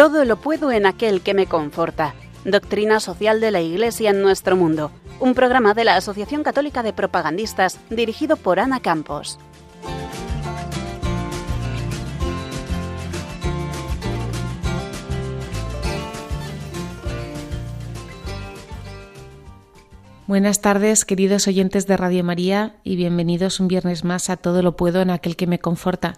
Todo lo puedo en aquel que me conforta. Doctrina Social de la Iglesia en nuestro mundo. Un programa de la Asociación Católica de Propagandistas dirigido por Ana Campos. Buenas tardes, queridos oyentes de Radio María, y bienvenidos un viernes más a Todo lo Puedo en aquel que me conforta,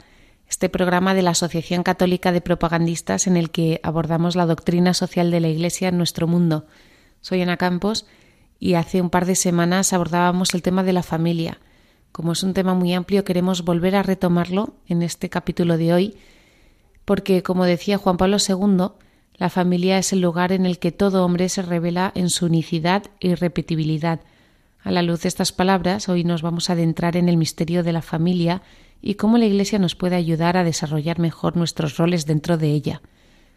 este programa de la Asociación Católica de Propagandistas en el que abordamos la doctrina social de la Iglesia en nuestro mundo. Soy Ana Campos y hace un par de semanas abordábamos el tema de la familia. Como es un tema muy amplio, queremos volver a retomarlo en este capítulo de hoy, porque, como decía Juan Pablo II, la familia es el lugar en el que todo hombre se revela en su unicidad e irrepetibilidad. A la luz de estas palabras, hoy nos vamos a adentrar en el misterio de la familia y cómo la Iglesia nos puede ayudar a desarrollar mejor nuestros roles dentro de ella.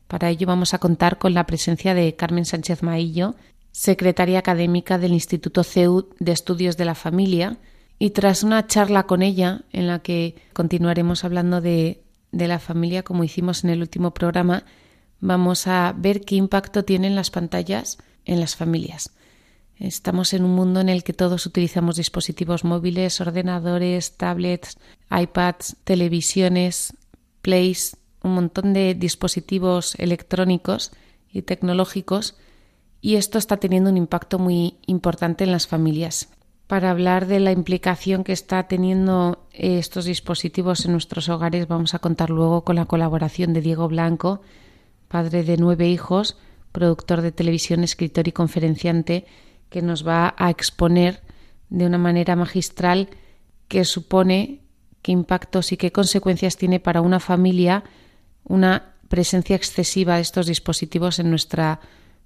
Para ello vamos a contar con la presencia de Carmen Sánchez Maillo, secretaria académica del Instituto CEU de Estudios de la Familia, y tras una charla con ella, en la que continuaremos hablando de, de la familia como hicimos en el último programa, vamos a ver qué impacto tienen las pantallas en las familias. Estamos en un mundo en el que todos utilizamos dispositivos móviles, ordenadores, tablets, iPads, televisiones, plays, un montón de dispositivos electrónicos y tecnológicos y esto está teniendo un impacto muy importante en las familias. Para hablar de la implicación que está teniendo estos dispositivos en nuestros hogares vamos a contar luego con la colaboración de Diego Blanco, padre de nueve hijos, productor de televisión, escritor y conferenciante, que nos va a exponer de una manera magistral qué supone, qué impactos y qué consecuencias tiene para una familia una presencia excesiva de estos dispositivos en nuestra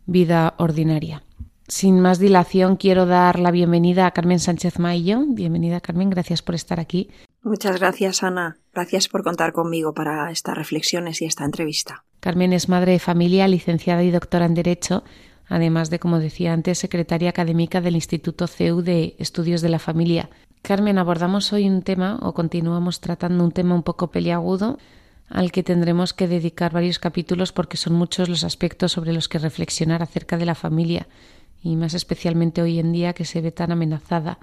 vida ordinaria. Sin más dilación, quiero dar la bienvenida a Carmen Sánchez Maillo. Bienvenida, Carmen, gracias por estar aquí. Muchas gracias, Ana. Gracias por contar conmigo para estas reflexiones y esta entrevista. Carmen es madre de familia, licenciada y doctora en Derecho, además de, como decía antes, secretaria académica del Instituto CEU de Estudios de la Familia. Carmen, abordamos hoy un tema o continuamos tratando un tema un poco peliagudo al que tendremos que dedicar varios capítulos porque son muchos los aspectos sobre los que reflexionar acerca de la familia y más especialmente hoy en día que se ve tan amenazada.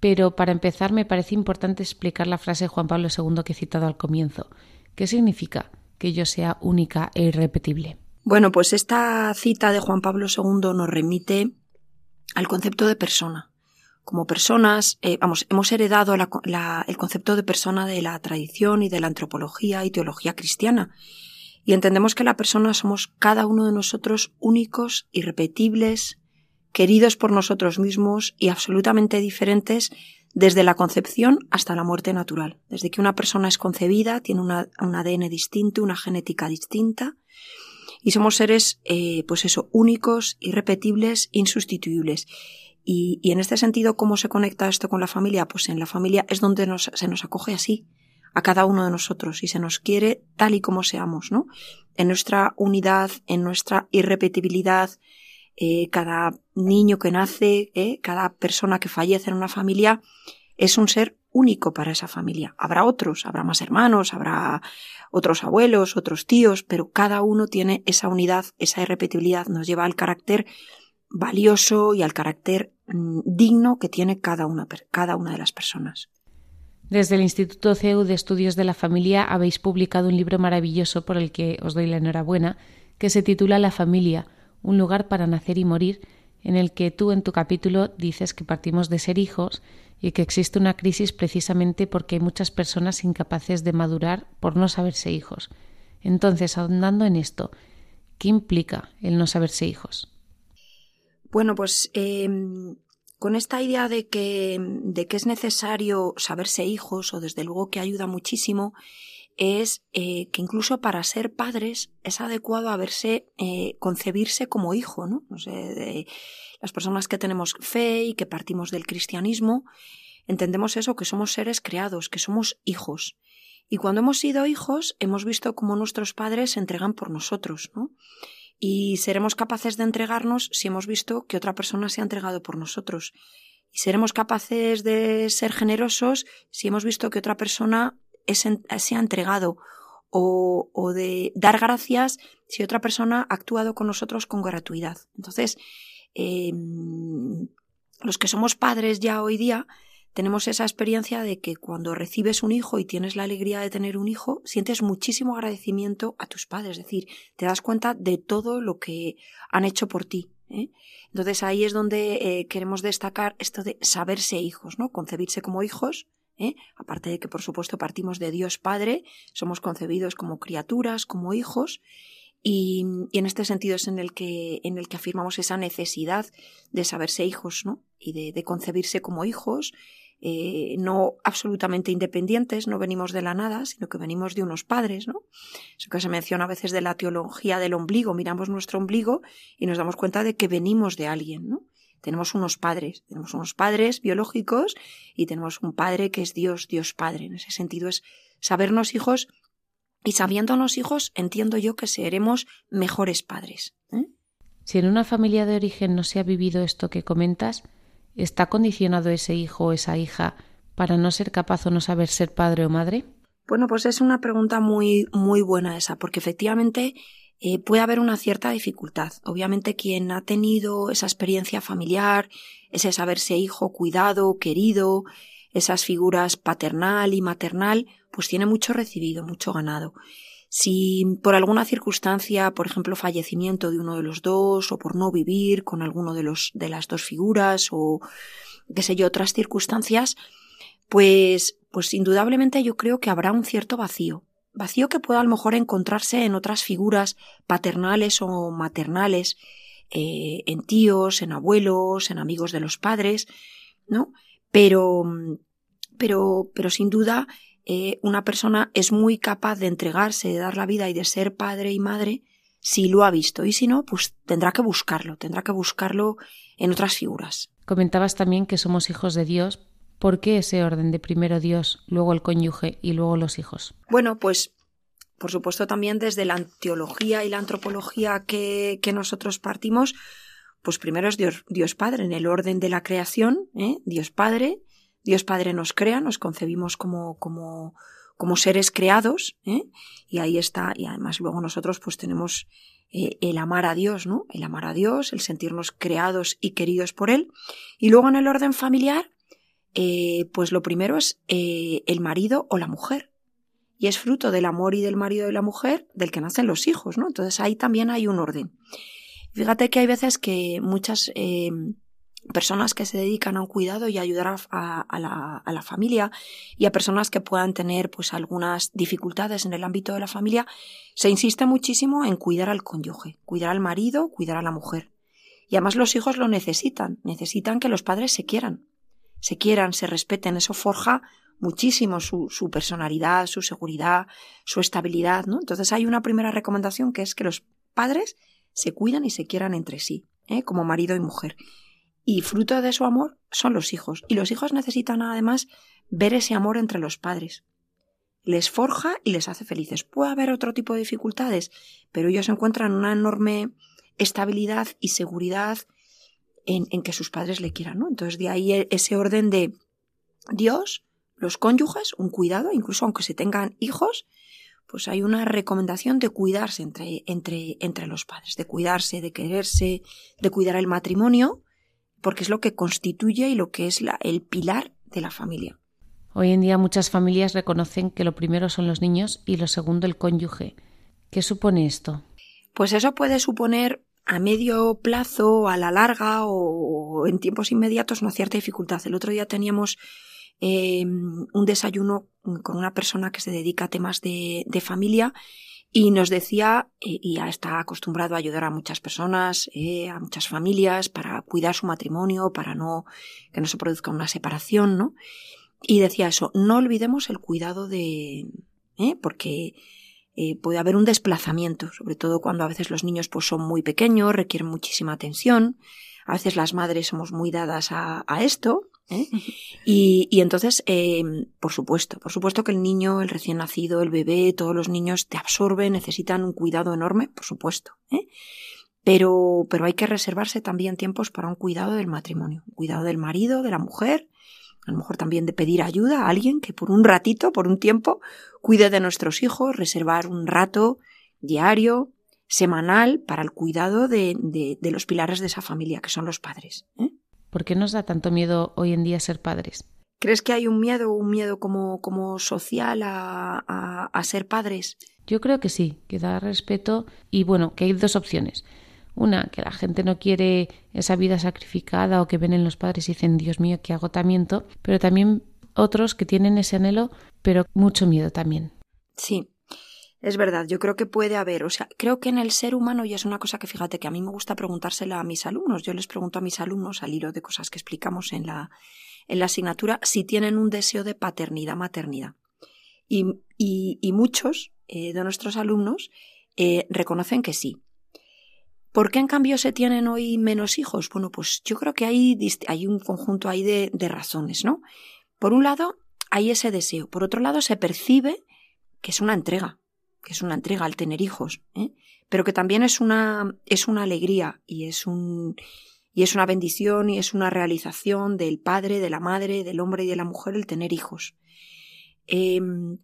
Pero para empezar me parece importante explicar la frase de Juan Pablo II que he citado al comienzo. ¿Qué significa? que yo sea única e irrepetible. Bueno, pues esta cita de Juan Pablo II nos remite al concepto de persona. Como personas, eh, vamos, hemos heredado el concepto de persona de la tradición y de la antropología y teología cristiana. Y entendemos que la persona somos cada uno de nosotros únicos, irrepetibles, queridos por nosotros mismos y absolutamente diferentes desde la concepción hasta la muerte natural. Desde que una persona es concebida, tiene un ADN distinto, una genética distinta, y somos seres, eh, pues eso, únicos, irrepetibles, insustituibles. Y, en este sentido, ¿cómo se conecta esto con la familia? Pues en la familia es donde se nos acoge así, a cada uno de nosotros, y se nos quiere tal y como seamos, ¿no? En nuestra unidad, en nuestra irrepetibilidad, eh, cada niño que nace, eh, cada persona que fallece en una familia es un ser único para esa familia. Habrá otros, habrá más hermanos, habrá otros abuelos, otros tíos, pero cada uno tiene esa unidad, esa irrepetibilidad, nos lleva al carácter valioso y al carácter mm, digno que tiene cada una, cada una de las personas. Desde el Instituto CEU de Estudios de la Familia habéis publicado un libro maravilloso por el que os doy la enhorabuena, que se titula La familia, un lugar para nacer y morir, en el que tú en tu capítulo dices que partimos de ser hijos y que existe una crisis precisamente porque hay muchas personas incapaces de madurar por no saberse hijos. Entonces, ahondando en esto, ¿qué implica el no saberse hijos? Bueno, pues em, con esta idea de que, de que es necesario saberse hijos, o desde luego que ayuda muchísimo, es eh, que incluso para ser padres es adecuado a verse, eh, concebirse como hijo, ¿no? las personas que tenemos fe y que partimos del cristianismo, entendemos eso, que somos seres creados, que somos hijos. Y cuando hemos sido hijos, hemos visto cómo nuestros padres se entregan por nosotros, ¿no? Y seremos capaces de entregarnos si hemos visto que otra persona se ha entregado por nosotros. Y seremos capaces de ser generosos si hemos visto que otra persona se ha entregado o, de dar gracias si otra persona ha actuado con nosotros con gratuidad. Entonces, em, los que somos padres ya hoy día, tenemos esa experiencia de que cuando recibes un hijo y tienes la alegría de tener un hijo, sientes muchísimo agradecimiento a tus padres, es decir, te das cuenta de todo lo que han hecho por ti. ¿eh? Entonces ahí es donde eh, queremos destacar esto de saberse hijos, ¿no? Concebirse como hijos, ¿eh? aparte de que por supuesto partimos de Dios Padre, somos concebidos como criaturas, como hijos, y, en este sentido es en el que, en el que afirmamos esa necesidad de saberse hijos, ¿no? Y de, concebirse como hijos, eh, no absolutamente independientes, no venimos de la nada, sino que venimos de unos padres, ¿no? Eso que se menciona a veces de la teología del ombligo, miramos nuestro ombligo y nos damos cuenta de que venimos de alguien, ¿no? Tenemos unos padres, tenemos unos padres biológicos y tenemos un padre que es Dios, Dios Padre. En ese sentido es sabernos hijos y sabiéndonos hijos entiendo yo que seremos mejores padres. ¿eh? Si en una familia de origen no se ha vivido esto que comentas, ¿Está condicionado ese hijo o esa hija para no ser capaz o no saber ser padre o madre? Bueno, pues es una pregunta muy, muy buena esa, porque efectivamente eh, puede haber una cierta dificultad. Obviamente quien ha tenido esa experiencia familiar, ese saberse hijo cuidado, querido, esas figuras paternal y maternal, pues tiene mucho recibido, mucho ganado. Si por alguna circunstancia, por ejemplo, fallecimiento de uno de los dos, o por no vivir con alguno de los de las dos figuras, o qué sé yo, otras circunstancias, pues, pues indudablemente yo creo que habrá un cierto vacío. Vacío que pueda a lo mejor encontrarse en otras figuras paternales o maternales, eh, en tíos, en abuelos, en amigos de los padres, ¿no? Pero, pero, pero sin duda eh, una persona es muy capaz de entregarse, de dar la vida y de ser padre y madre si lo ha visto. Y si no, pues tendrá que buscarlo, tendrá que buscarlo en otras figuras. Comentabas también que somos hijos de Dios. ¿Por qué ese orden de primero Dios, luego el cónyuge y luego los hijos? Bueno, pues por supuesto también desde la teología y la antropología que, que nosotros partimos, pues primero es Dios, Dios Padre en el orden de la creación, ¿eh? Dios Padre, Dios Padre nos crea, nos concebimos como, como, como seres creados, ¿eh? y ahí está, y además luego nosotros pues tenemos eh, el amar a Dios, ¿no? El amar a Dios, el sentirnos creados y queridos por Él. Y luego en el orden familiar, eh, pues lo primero es el marido o la mujer. Y es fruto del amor y del marido y la mujer del que nacen los hijos, ¿no? Entonces ahí también hay un orden. Fíjate que hay veces que muchas personas que se dedican a un cuidado y ayudar a, la, familia y a personas que puedan tener pues algunas dificultades en el ámbito de la familia, se insiste muchísimo en cuidar al cónyuge, cuidar al marido, cuidar a la mujer. Y además los hijos lo necesitan, necesitan que los padres se quieran, se quieran, se respeten, eso forja muchísimo su, personalidad, su seguridad, su estabilidad, ¿no? Entonces hay una primera recomendación que es que los padres se cuidan y se quieran entre sí, ¿eh? como marido y mujer y fruto de su amor son los hijos. Y los hijos necesitan además ver ese amor entre los padres. Les forja y les hace felices. Puede haber otro tipo de dificultades, pero ellos encuentran una enorme estabilidad y seguridad en, que sus padres le quieran. ¿no? Entonces de ahí e, ese orden de Dios, los cónyuges, un cuidado, incluso aunque se tengan hijos, pues hay una recomendación de cuidarse entre, entre, entre los padres, de cuidarse, de quererse, de cuidar el matrimonio porque es lo que constituye y lo que es la, el pilar de la familia. Hoy en día muchas familias reconocen que lo primero son los niños y lo segundo el cónyuge. ¿Qué supone esto? Pues eso puede suponer a medio plazo, a la larga o en tiempos inmediatos una cierta dificultad. El otro día teníamos em, un desayuno con una persona que se dedica a temas de, de familia y nos decía, eh, y ya está acostumbrado a ayudar a muchas personas, eh, a muchas familias, para cuidar su matrimonio, para no que no se produzca una separación, ¿no? Y decía eso, no olvidemos el cuidado de, ¿eh? puede haber un desplazamiento, sobre todo cuando a veces los niños pues son muy pequeños, requieren muchísima atención, a veces las madres somos muy dadas a, a esto, ¿eh? Y, y, entonces, eh, por supuesto, por supuesto que el niño, el recién nacido, el bebé, todos los niños te absorben, necesitan un cuidado enorme, por supuesto. ¿eh? Pero, pero hay que reservarse también tiempos para un cuidado del matrimonio, un cuidado del marido, de la mujer, a lo mejor también de pedir ayuda a alguien que por un ratito, por un tiempo, cuide de nuestros hijos, reservar un rato diario, semanal, para el cuidado de, de, los pilares de esa familia, que son los padres. ¿eh? ¿Por qué nos da tanto miedo hoy en día ser padres? ¿Crees que hay un miedo, un miedo como, como social a, a, a ser padres? Yo creo que sí, que da respeto y bueno, que hay dos opciones. Una, que la gente no quiere esa vida sacrificada o que ven en los padres y dicen, Dios mío, qué agotamiento, pero también otros que tienen ese anhelo, pero mucho miedo también. Sí, es verdad, yo creo que puede haber, o sea, creo que en el ser humano, y es una cosa que fíjate que a mí me gusta preguntársela a mis alumnos, yo les pregunto a mis alumnos al hilo de cosas que explicamos en la, en la asignatura, si tienen un deseo de paternidad, maternidad. Y, y, muchos eh, de nuestros alumnos eh, reconocen que sí. ¿Por qué en cambio se tienen hoy menos hijos? Bueno, pues yo creo que hay, hay un conjunto ahí de, razones, ¿no? Por un lado, hay ese deseo. Por otro lado, se percibe que es una entrega, que es una entrega al tener hijos, ¿eh? pero que también es una, es una alegría y es un, y es una bendición y es una realización del padre, de la madre, del hombre y de la mujer el tener hijos. Mm,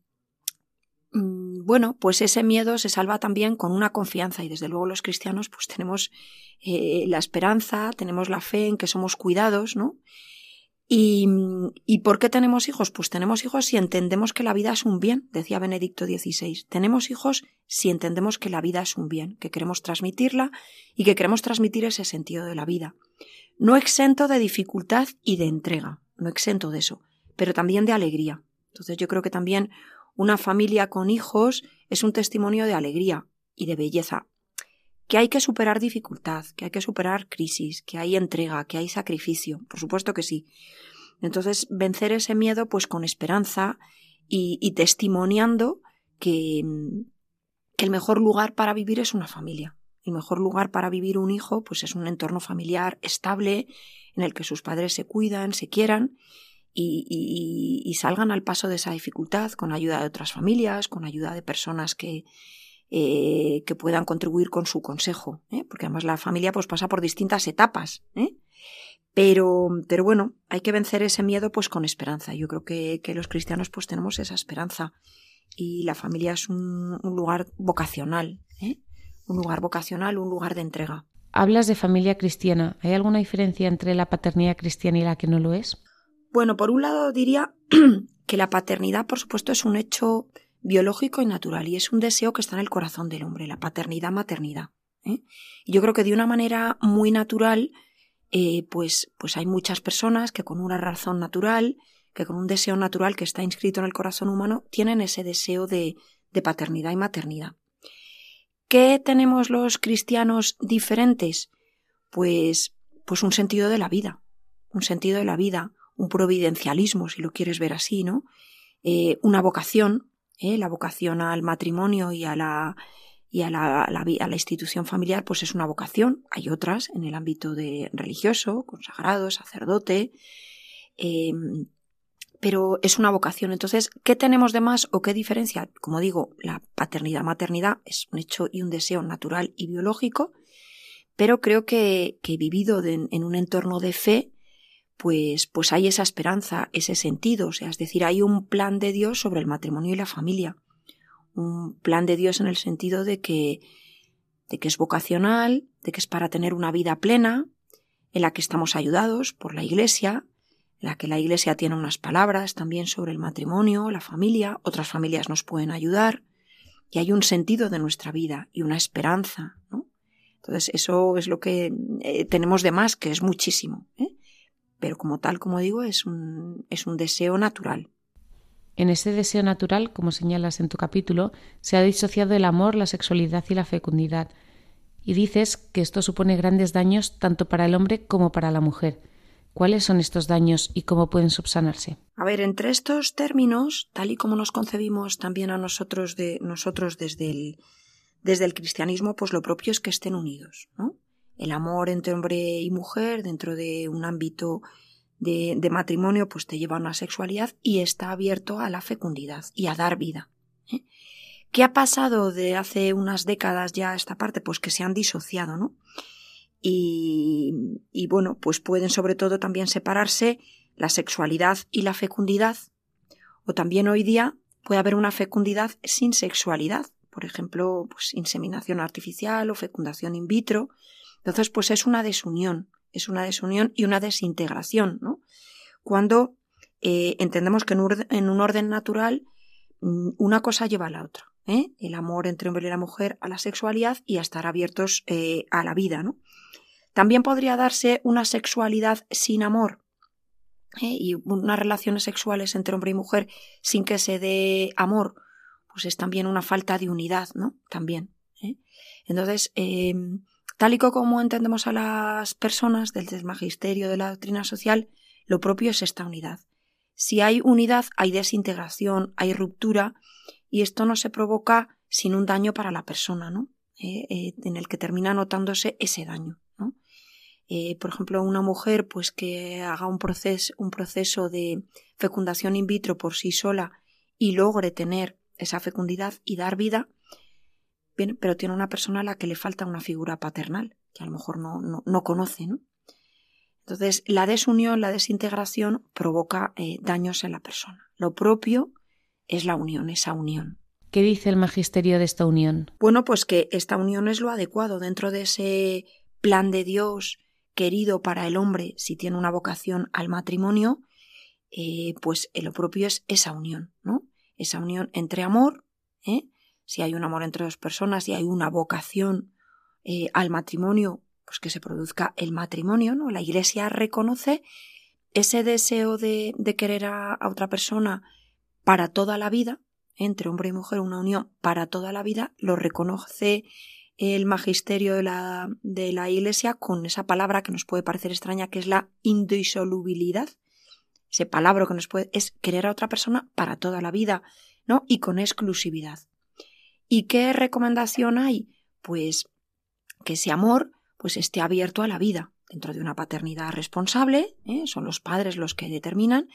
bueno, pues ese miedo se salva también con una confianza y desde luego los cristianos pues tenemos eh, la esperanza, tenemos la fe en que somos cuidados, ¿no? Y, ¿Y por qué tenemos hijos? Pues tenemos hijos si entendemos que la vida es un bien, decía Benedicto XVI. Tenemos hijos si entendemos que la vida es un bien, que queremos transmitirla y que queremos transmitir ese sentido de la vida. No exento de dificultad y de entrega, no exento de eso, pero también de alegría. Entonces yo creo que también una familia con hijos es un testimonio de alegría y de belleza. Que hay que superar dificultad, que hay que superar crisis, que hay entrega, que hay sacrificio. Por supuesto que sí. Entonces, vencer ese miedo, pues con esperanza y, testimoniando que, que el mejor lugar para vivir es una familia. El mejor lugar para vivir un hijo, pues es un entorno familiar estable, en el que sus padres se cuidan, se quieran y, salgan al paso de esa dificultad con ayuda de otras familias, con ayuda de personas que, eh, que puedan contribuir con su consejo, ¿eh? porque además la familia pues pasa por distintas etapas. ¿eh? Pero, pero bueno, hay que vencer ese miedo pues con esperanza. Yo creo que, que los cristianos pues tenemos esa esperanza y la familia es un, un lugar vocacional, ¿eh? un lugar vocacional, un lugar de entrega. Hablas de familia cristiana. ¿Hay alguna diferencia entre la paternidad cristiana y la que no lo es? Bueno, por un lado diría que la paternidad, por supuesto, es un hecho biológico y natural y es un deseo que está en el corazón del hombre, la paternidad, maternidad. ¿eh? Yo creo que de una manera muy natural, eh, pues, pues hay muchas personas que con una razón natural, que con un deseo natural que está inscrito en el corazón humano, tienen ese deseo de, de paternidad y maternidad. ¿Qué tenemos los cristianos diferentes? Pues, pues un sentido de la vida, un sentido de la vida, un providencialismo, si lo quieres ver así, ¿no? Eh, una vocación, ¿eh? la vocación al matrimonio y a la y a la, a la, institución familiar, pues es una vocación. Hay otras en el ámbito de religioso, consagrado, sacerdote, em, pero es una vocación. Entonces, ¿qué tenemos de más o qué diferencia? Como digo, la paternidad-maternidad es un hecho y un deseo natural y biológico, pero creo que, que vivido en un entorno de fe, pues, pues hay esa esperanza, ese sentido, o sea, es decir, hay un plan de Dios sobre el matrimonio y la familia. Un plan de Dios en el sentido de que, de que es vocacional, de que es para tener una vida plena, en la que estamos ayudados por la Iglesia, en la que la Iglesia tiene unas palabras también sobre el matrimonio, la familia, otras familias nos pueden ayudar, y hay un sentido de nuestra vida y una esperanza, ¿no? Entonces, eso es lo que eh, tenemos de más, que es muchísimo. ¿eh? Pero como tal, como digo, es un, es un deseo natural. En ese deseo natural, como señalas en tu capítulo, se ha disociado el amor, la sexualidad y la fecundidad. Y dices que esto supone grandes daños tanto para el hombre como para la mujer. ¿Cuáles son estos daños y cómo pueden subsanarse? A ver, entre estos términos, tal y como nos concebimos también a nosotros de nosotros desde el, desde el cristianismo, pues lo propio es que estén unidos, ¿no? El amor entre hombre y mujer dentro de un ámbito de, matrimonio pues te lleva a una sexualidad y está abierto a la fecundidad y a dar vida. ¿eh? ¿Qué ha pasado de hace unas décadas ya a esta parte? Pues que se han disociado, ¿no? Y, y, bueno, pues pueden sobre todo también separarse la sexualidad y la fecundidad, o también hoy día puede haber una fecundidad sin sexualidad, por ejemplo, pues inseminación artificial o fecundación in vitro. Entonces, pues es una desunión, es una desunión y una desintegración, ¿no? Cuando eh, entendemos que en un orden natural mm, una cosa lleva a la otra. ¿eh? El amor entre hombre y la mujer a la sexualidad y a estar abiertos eh, a la vida, ¿no? También podría darse una sexualidad sin amor, y unas relaciones sexuales entre hombre y mujer sin que se dé amor, pues es también una falta de unidad, ¿no? También. Entonces, em, tal y como entendemos a las personas desde el magisterio de la doctrina social, lo propio es esta unidad. Si hay unidad, hay desintegración, hay ruptura, y esto no se provoca sin un daño para la persona, ¿no? Eh, eh, en el que termina notándose ese daño. ¿no? Eh, por ejemplo, una mujer pues que haga un proceso, un proceso de fecundación in vitro por sí sola y logre tener esa fecundidad y dar vida, bien, pero tiene una persona a la que le falta una figura paternal, que a lo mejor no, no, no conoce, ¿no? Entonces, la desunión, la desintegración provoca eh, daños en la persona. Lo propio es la unión, esa unión. ¿Qué dice el magisterio de esta unión? Bueno, pues que esta unión es lo adecuado dentro de ese plan de Dios querido para el hombre si tiene una vocación al matrimonio, eh, pues eh, lo propio es esa unión, ¿no? Esa unión entre amor, si hay un amor entre dos personas y hay una vocación al matrimonio pues que se produzca el matrimonio, ¿no? La Iglesia reconoce ese deseo de, querer a, otra persona para toda la vida, entre hombre y mujer, una unión para toda la vida, lo reconoce el magisterio de la, de la Iglesia con esa palabra que nos puede parecer extraña, que es la indisolubilidad. Ese palabra que nos puede es querer a otra persona para toda la vida, ¿no? Y con exclusividad. ¿Y qué recomendación hay? Pues que ese amor pues esté abierto a la vida dentro de una paternidad responsable, ¿eh? son los padres los que determinan,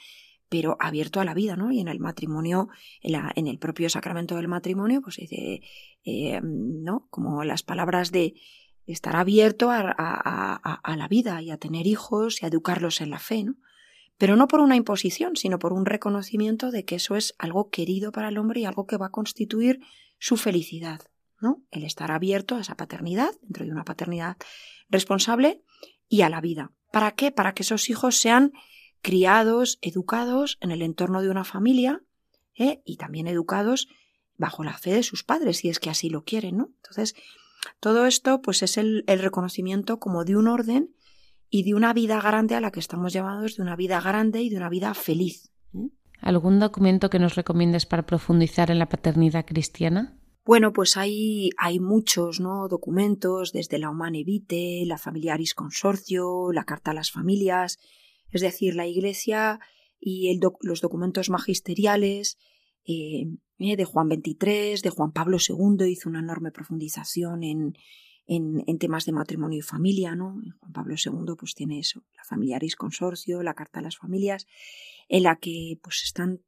pero abierto a la vida, ¿no? Y en el matrimonio, en, el propio sacramento del matrimonio, pues dice, eh, ¿no? Como las palabras de estar abierto a, a, la vida y a tener hijos y a educarlos en la fe, ¿no? Pero no por una imposición, sino por un reconocimiento de que eso es algo querido para el hombre y algo que va a constituir su felicidad. ¿no? El estar abierto a esa paternidad, dentro de una paternidad responsable y a la vida. ¿Para qué? Para que esos hijos sean criados, educados en el entorno de una familia ¿eh? y también educados bajo la fe de sus padres, si es que así lo quieren, ¿no? Entonces, todo esto, pues, es el, reconocimiento como de un orden y de una vida grande a la que estamos llamados, de una vida grande y de una vida feliz. ¿Algún documento que nos recomiendes para profundizar en la paternidad cristiana? Bueno, pues hay, hay muchos ¿no? documentos, desde la Humane Vitae, la Familiaris Consorcio, la Carta a las Familias, es decir, la Iglesia y los documentos magisteriales eh, eh, de Juan XXIII, de Juan Pablo II, hizo una enorme profundización en, en, temas de matrimonio y familia, ¿no? Juan Pablo II pues tiene eso, la Familiaris Consorcio, la Carta a las Familias, en la que pues están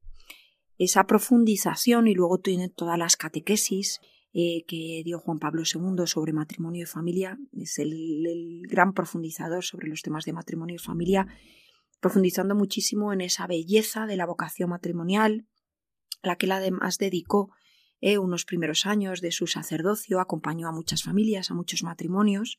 esa profundización y luego tiene todas las catequesis eh, que dio Juan Pablo II sobre matrimonio y familia. Es el, gran profundizador sobre los temas de matrimonio y familia, profundizando muchísimo en esa belleza de la vocación matrimonial, la que él además dedicó eh, unos primeros años de su sacerdocio, acompañó a muchas familias, a muchos matrimonios,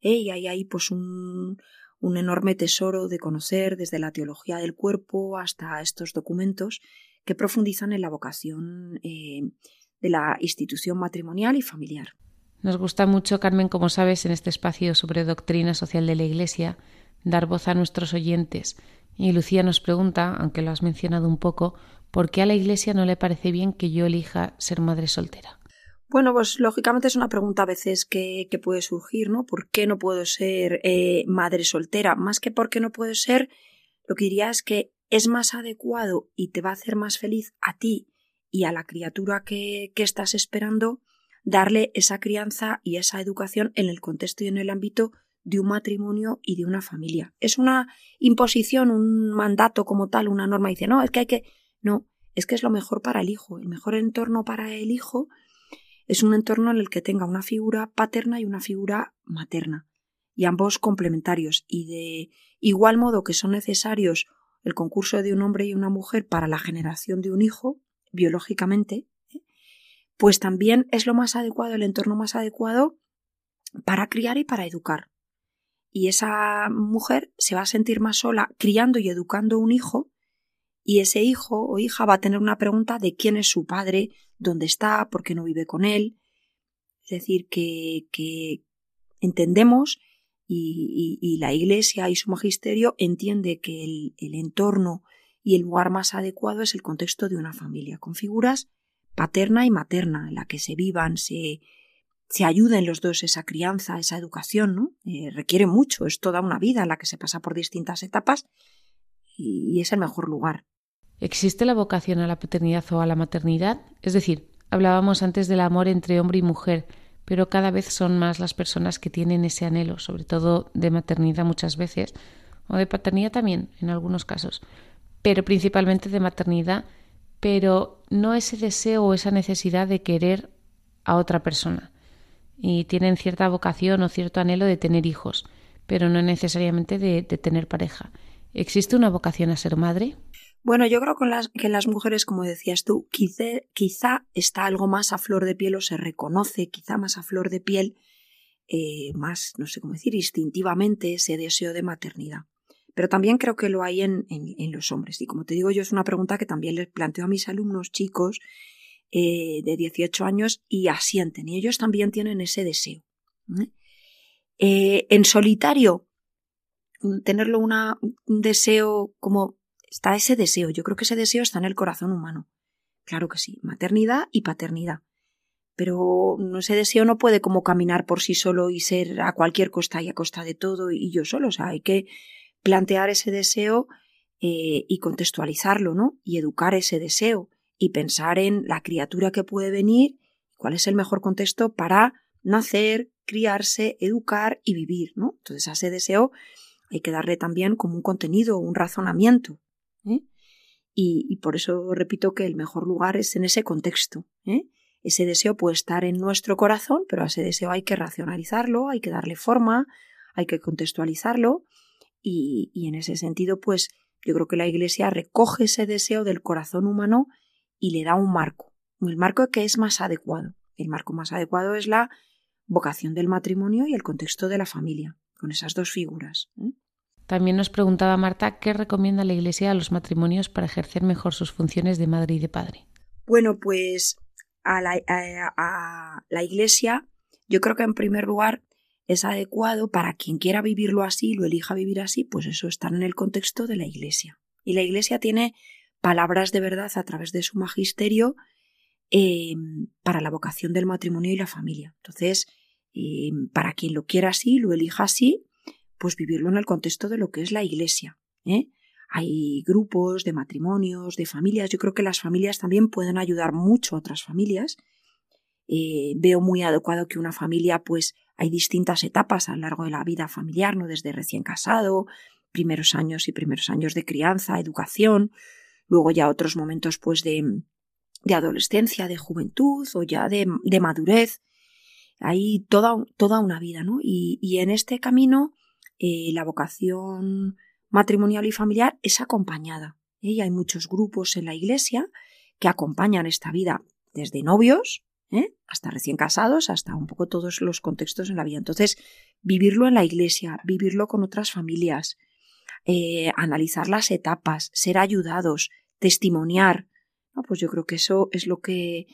eh, y hay ahí pues un, un enorme tesoro de conocer desde la teología del cuerpo hasta estos documentos que profundizan en la vocación eh, de la institución matrimonial y familiar. Nos gusta mucho, Carmen, como sabes, en este espacio sobre doctrina social de la Iglesia, dar voz a nuestros oyentes. Y Lucía nos pregunta, aunque lo has mencionado un poco, ¿por qué a la Iglesia no le parece bien que yo elija ser madre soltera? Bueno, pues lógicamente es una pregunta a veces que, puede surgir, ¿no? ¿Por qué no puedo ser eh, madre soltera? Más que por qué no puedo ser, lo que diría es que es más adecuado y te va a hacer más feliz a ti y a la criatura que, que estás esperando darle esa crianza y esa educación en el contexto y en el ámbito de un matrimonio y de una familia. Es una imposición, un mandato como tal, una norma. Dice, no, es que hay que. No, es que es lo mejor para el hijo. El mejor entorno para el hijo es un entorno en el que tenga una figura paterna y una figura materna. Y ambos complementarios. Y de igual modo que son necesarios el concurso de un hombre y una mujer para la generación de un hijo, biológicamente, ¿eh? pues también es lo más adecuado, el entorno más adecuado para criar y para educar. Y esa mujer se va a sentir más sola criando y educando un hijo, y ese hijo o hija va a tener una pregunta de quién es su padre, dónde está, por qué no vive con él. Es decir, que, que entendemos y, la Iglesia y su magisterio entiende que el, el entorno y el lugar más adecuado es el contexto de una familia, con figuras paterna y materna, en la que se vivan, se, se ayuden los dos esa crianza, esa educación, ¿no? Eh, requiere mucho, es toda una vida en la que se pasa por distintas etapas y, es el mejor lugar. ¿Existe la vocación a la paternidad o a la maternidad? Es decir, hablábamos antes del amor entre hombre y mujer, pero cada vez son más las personas que tienen ese anhelo, sobre todo de maternidad muchas veces, o de paternidad también en algunos casos, pero principalmente de maternidad, pero no ese deseo o esa necesidad de querer a otra persona y tienen cierta vocación o cierto anhelo de tener hijos, pero no necesariamente de, tener pareja. ¿Existe una vocación a ser madre? Bueno, yo creo que que las mujeres, como decías tú, quizá, está algo más a flor de piel o se reconoce quizá más a flor de piel, eh, más, no sé cómo decir, instintivamente ese deseo de maternidad. Pero también creo que lo hay en, en los hombres. Y como te digo yo, es una pregunta que también les planteo a mis alumnos chicos eh, de 18 años y asienten. Y ellos también tienen ese deseo. Eh, en solitario, tenerlo una, un deseo como está ese deseo. Yo creo que ese deseo está en el corazón humano. Claro que sí, maternidad y paternidad. Pero ese deseo no puede como caminar por sí solo y ser a cualquier costa y a costa de todo y yo solo. O sea, hay que plantear ese deseo y contextualizarlo, ¿no? Y educar ese deseo y pensar en la criatura que puede venir, cuál es el mejor contexto para nacer, criarse, educar y vivir, ¿no? Entonces a ese deseo hay que darle también como un contenido, un razonamiento. Y, por eso repito que el mejor lugar es en ese contexto. ¿eh? Ese deseo puede estar en nuestro corazón, pero a ese deseo hay que racionalizarlo, hay que darle forma, hay que contextualizarlo y, y en ese sentido, pues yo creo que la Iglesia recoge ese deseo del corazón humano y le da un marco, el marco que es más adecuado. El marco más adecuado es la vocación del matrimonio y el contexto de la familia, con esas dos figuras. ¿eh? También nos preguntaba Marta qué recomienda la Iglesia a los matrimonios para ejercer mejor sus funciones de madre y de padre. Bueno, pues a la, a la Iglesia yo creo que en primer lugar es adecuado para quien quiera vivirlo así, lo elija vivir así, pues eso está en el contexto de la Iglesia. Y la Iglesia tiene palabras de verdad a través de su magisterio eh, para la vocación del matrimonio y la familia. Entonces, eh, para quien lo quiera así, lo elija así, pues vivirlo en el contexto de lo que es la Iglesia. ¿eh? Hay grupos de matrimonios, de familias. Yo creo que las familias también pueden ayudar mucho a otras familias. veo muy adecuado que una familia, pues, hay distintas etapas a lo largo de la vida familiar, ¿no? Desde recién casado, primeros años y primeros años de crianza, educación, luego ya otros momentos pues de, de adolescencia, de juventud o ya de, de madurez. Hay toda, toda, una vida, ¿no? Y, y en este camino eh, la vocación matrimonial y familiar es acompañada. ¿eh? Y hay muchos grupos en la iglesia que acompañan esta vida desde novios ¿eh? hasta recién casados, hasta un poco todos los contextos en la vida. Entonces, vivirlo en la iglesia, vivirlo con otras familias, analizar las etapas, ser ayudados, testimoniar. Pues yo creo que eso es lo que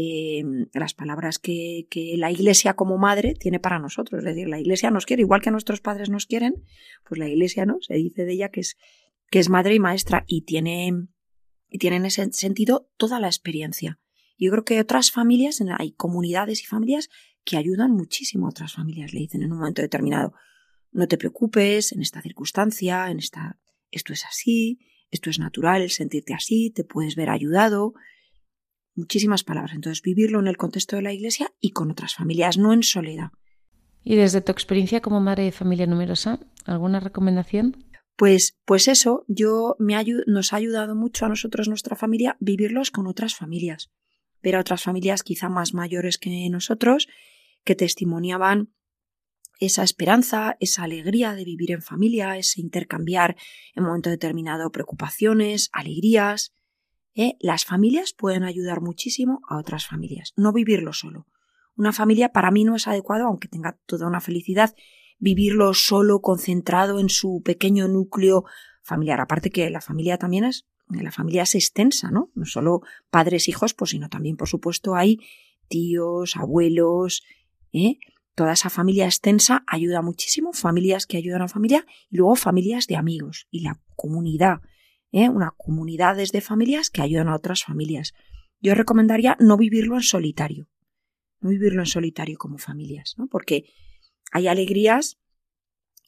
eh, las palabras que, que, la Iglesia como madre tiene para nosotros. Es decir, la Iglesia nos quiere, igual que nuestros padres nos quieren, pues la Iglesia no, se dice de ella que es, que es madre y maestra y tiene, y en ese sentido toda la experiencia. Yo creo que otras familias, hay comunidades y familias que ayudan muchísimo a otras familias, le dicen en un momento determinado, no te preocupes en esta circunstancia, en esta, esto es así, esto es natural, sentirte así, te puedes ver ayudado. Muchísimas palabras. Entonces, vivirlo en el contexto de la iglesia y con otras familias, no en soledad. Y desde tu experiencia como madre de familia numerosa, ¿alguna recomendación? Pues, pues eso, yo me nos ha ayudado mucho a nosotros, nuestra familia, vivirlos con otras familias. Ver a otras familias quizá más mayores que nosotros, que testimoniaban esa esperanza, esa alegría de vivir en familia, ese intercambiar en un momento determinado preocupaciones, alegrías. ¿Eh? Las familias pueden ayudar muchísimo a otras familias, no vivirlo solo. Una familia para mí no es adecuado, aunque tenga toda una felicidad, vivirlo solo, concentrado en su pequeño núcleo familiar. Aparte que la familia también es, la familia es extensa, ¿no? No solo padres, hijos, pues sino también, por supuesto, hay tíos, abuelos, ¿eh? Toda esa familia extensa ayuda muchísimo, familias que ayudan a familia y luego familias de amigos y la comunidad, ¿eh? una comunidades de familias que ayudan a otras familias. Yo recomendaría no vivirlo en solitario, no vivirlo en solitario como familias, ¿no? Porque hay alegrías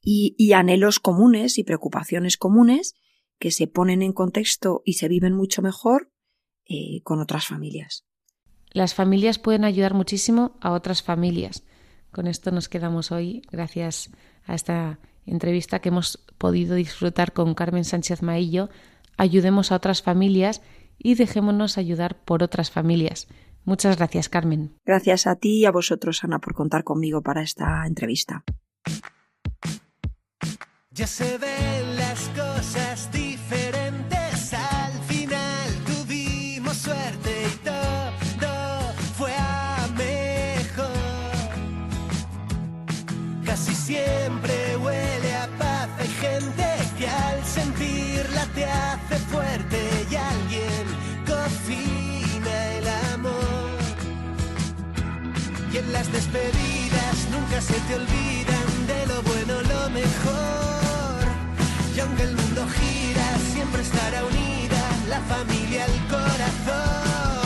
y, anhelos comunes y preocupaciones comunes que se ponen en contexto y se viven mucho mejor eh, con otras familias. Las familias pueden ayudar muchísimo a otras familias. Con esto nos quedamos hoy, gracias a esta entrevista que hemos podido disfrutar con Carmen Sánchez Maillo. Ayudemos a otras familias y dejémonos ayudar por otras familias. Muchas gracias, Carmen. Gracias a ti y a vosotros, Ana, por contar conmigo para esta entrevista. Ya se ven las cosas diferentes. Al final tuvimos suerte y todo fue a mejor. Casi siempre despedidas nunca se te olvidan de lo bueno, lo mejor. Y aunque el mundo gira, siempre estará unida la familia al corazón.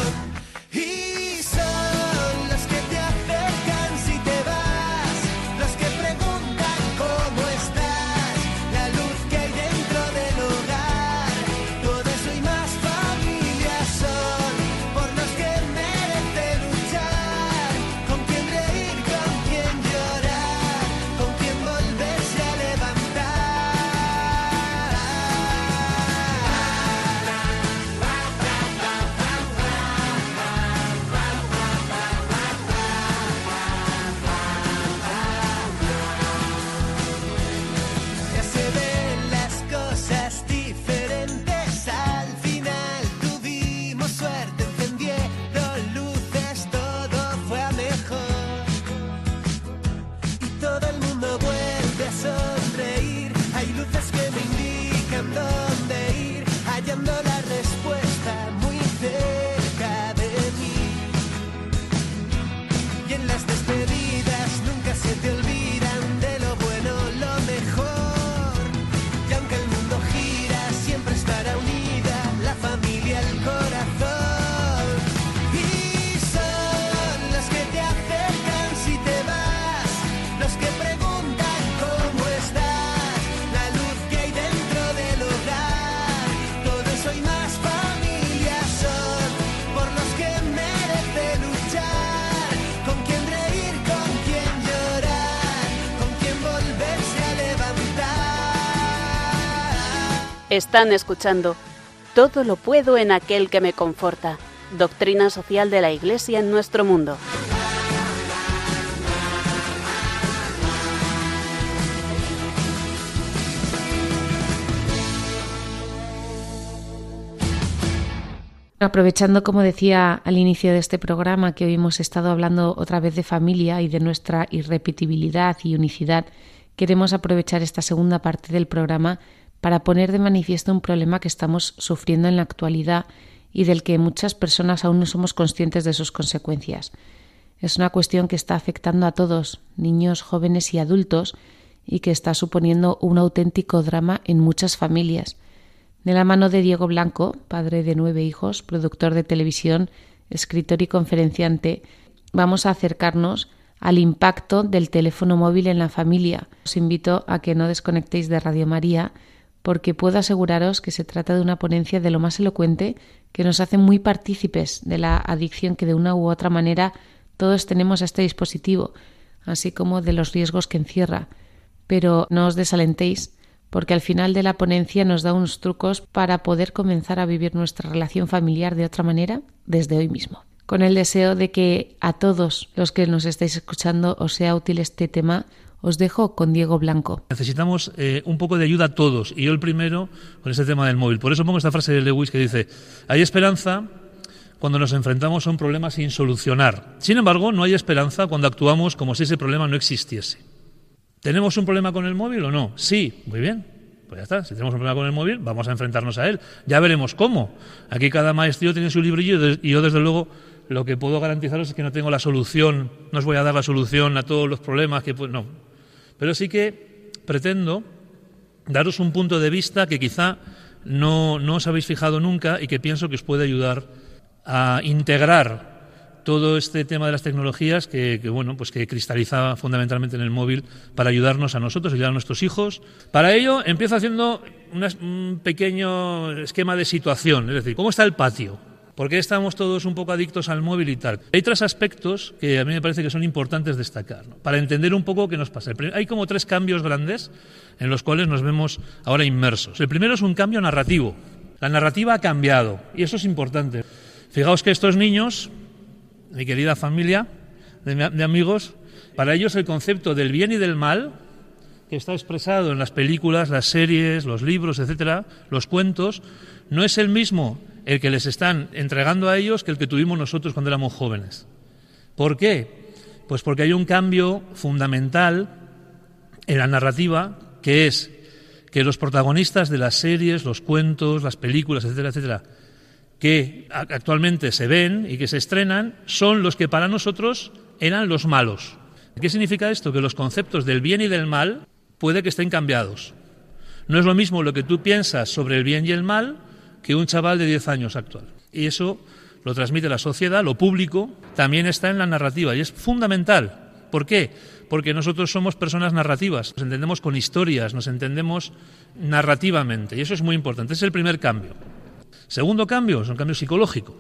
Están escuchando Todo lo puedo en aquel que me conforta, doctrina social de la Iglesia en nuestro mundo. Aprovechando, como decía al inicio de este programa, que hoy hemos estado hablando otra vez de familia y de nuestra irrepetibilidad y unicidad, queremos aprovechar esta segunda parte del programa para poner de manifiesto un problema que estamos sufriendo en la actualidad y del que muchas personas aún no somos conscientes de sus consecuencias. Es una cuestión que está afectando a todos, niños, jóvenes y adultos, y que está suponiendo un auténtico drama en muchas familias. De la mano de Diego Blanco, padre de nueve hijos, productor de televisión, escritor y conferenciante, vamos a acercarnos al impacto del teléfono móvil en la familia. Os invito a que no desconectéis de Radio María porque puedo aseguraros que se trata de una ponencia de lo más elocuente que nos hace muy partícipes de la adicción que de una u otra manera todos tenemos a este dispositivo, así como de los riesgos que encierra. Pero no os desalentéis, porque al final de la ponencia nos da unos trucos para poder comenzar a vivir nuestra relación familiar de otra manera desde hoy mismo. Con el deseo de que a todos los que nos estáis escuchando os sea útil este tema, Os dejo con Diego Blanco. Necesitamos eh, un poco de ayuda a todos, y yo el primero con este tema del móvil. Por eso pongo esta frase de Lewis que dice, hay esperanza cuando nos enfrentamos a un problema sin solucionar. Sin embargo, no hay esperanza cuando actuamos como si ese problema no existiese. ¿Tenemos un problema con el móvil o no? Sí, muy bien. Pues ya está, si tenemos un problema con el móvil, vamos a enfrentarnos a él. Ya veremos cómo. Aquí cada maestro tiene su librillo y yo, desde luego, lo que puedo garantizaros es que no tengo la solución, no os voy a dar la solución a todos los problemas que... No, pero sí que pretendo daros un punto de vista que quizá no, no os habéis fijado nunca y que pienso que os puede ayudar a integrar todo este tema de las tecnologías que, bueno pues que cristaliza fundamentalmente en el móvil para ayudarnos a nosotros ayudar a nuestros hijos. Para ello empiezo haciendo un pequeño esquema de situación es decir cómo está el patio ¿Por qué estamos todos un poco adictos al móvil y tal? Hay tres aspectos que a mí me parece que son importantes destacar, para entender un poco qué nos pasa. Hay como tres cambios grandes en los cuales nos vemos ahora inmersos. El primero es un cambio narrativo. La narrativa ha cambiado y eso es importante. Fijaos que estos niños, mi querida familia de, amigos, para ellos el concepto del bien y del mal, que está expresado en las películas, las series, los libros, etcétera, los cuentos, no es el mismo el que les están entregando a ellos que el que tuvimos nosotros cuando éramos jóvenes. ¿Por qué? Pues porque hay un cambio fundamental en la narrativa que es que los protagonistas de las series, los cuentos, las películas, etcétera, etcétera, que actualmente se ven y que se estrenan, son los que para nosotros eran los malos. ¿Qué significa esto? Que los conceptos del bien y del mal puede que estén cambiados. No es lo mismo lo que tú piensas sobre el bien y el mal que un chaval de 10 años actual. Y eso lo transmite la sociedad, lo público, también está en la narrativa y es fundamental. ¿Por qué? Porque nosotros somos personas narrativas, nos entendemos con historias, nos entendemos narrativamente y eso es muy importante. es el primer cambio. Segundo cambio es un cambio psicológico.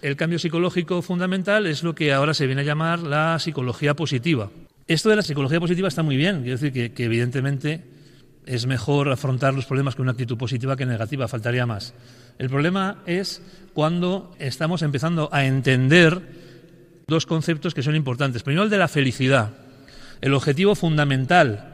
El cambio psicológico fundamental es lo que ahora se viene a llamar la psicología positiva. Esto de la psicología positiva está muy bien, quiero decir que, que evidentemente es mejor afrontar los problemas con una actitud positiva que negativa, faltaría más. El problema es cuando estamos empezando a entender dos conceptos que son importantes. Primero, el de la felicidad. El objetivo fundamental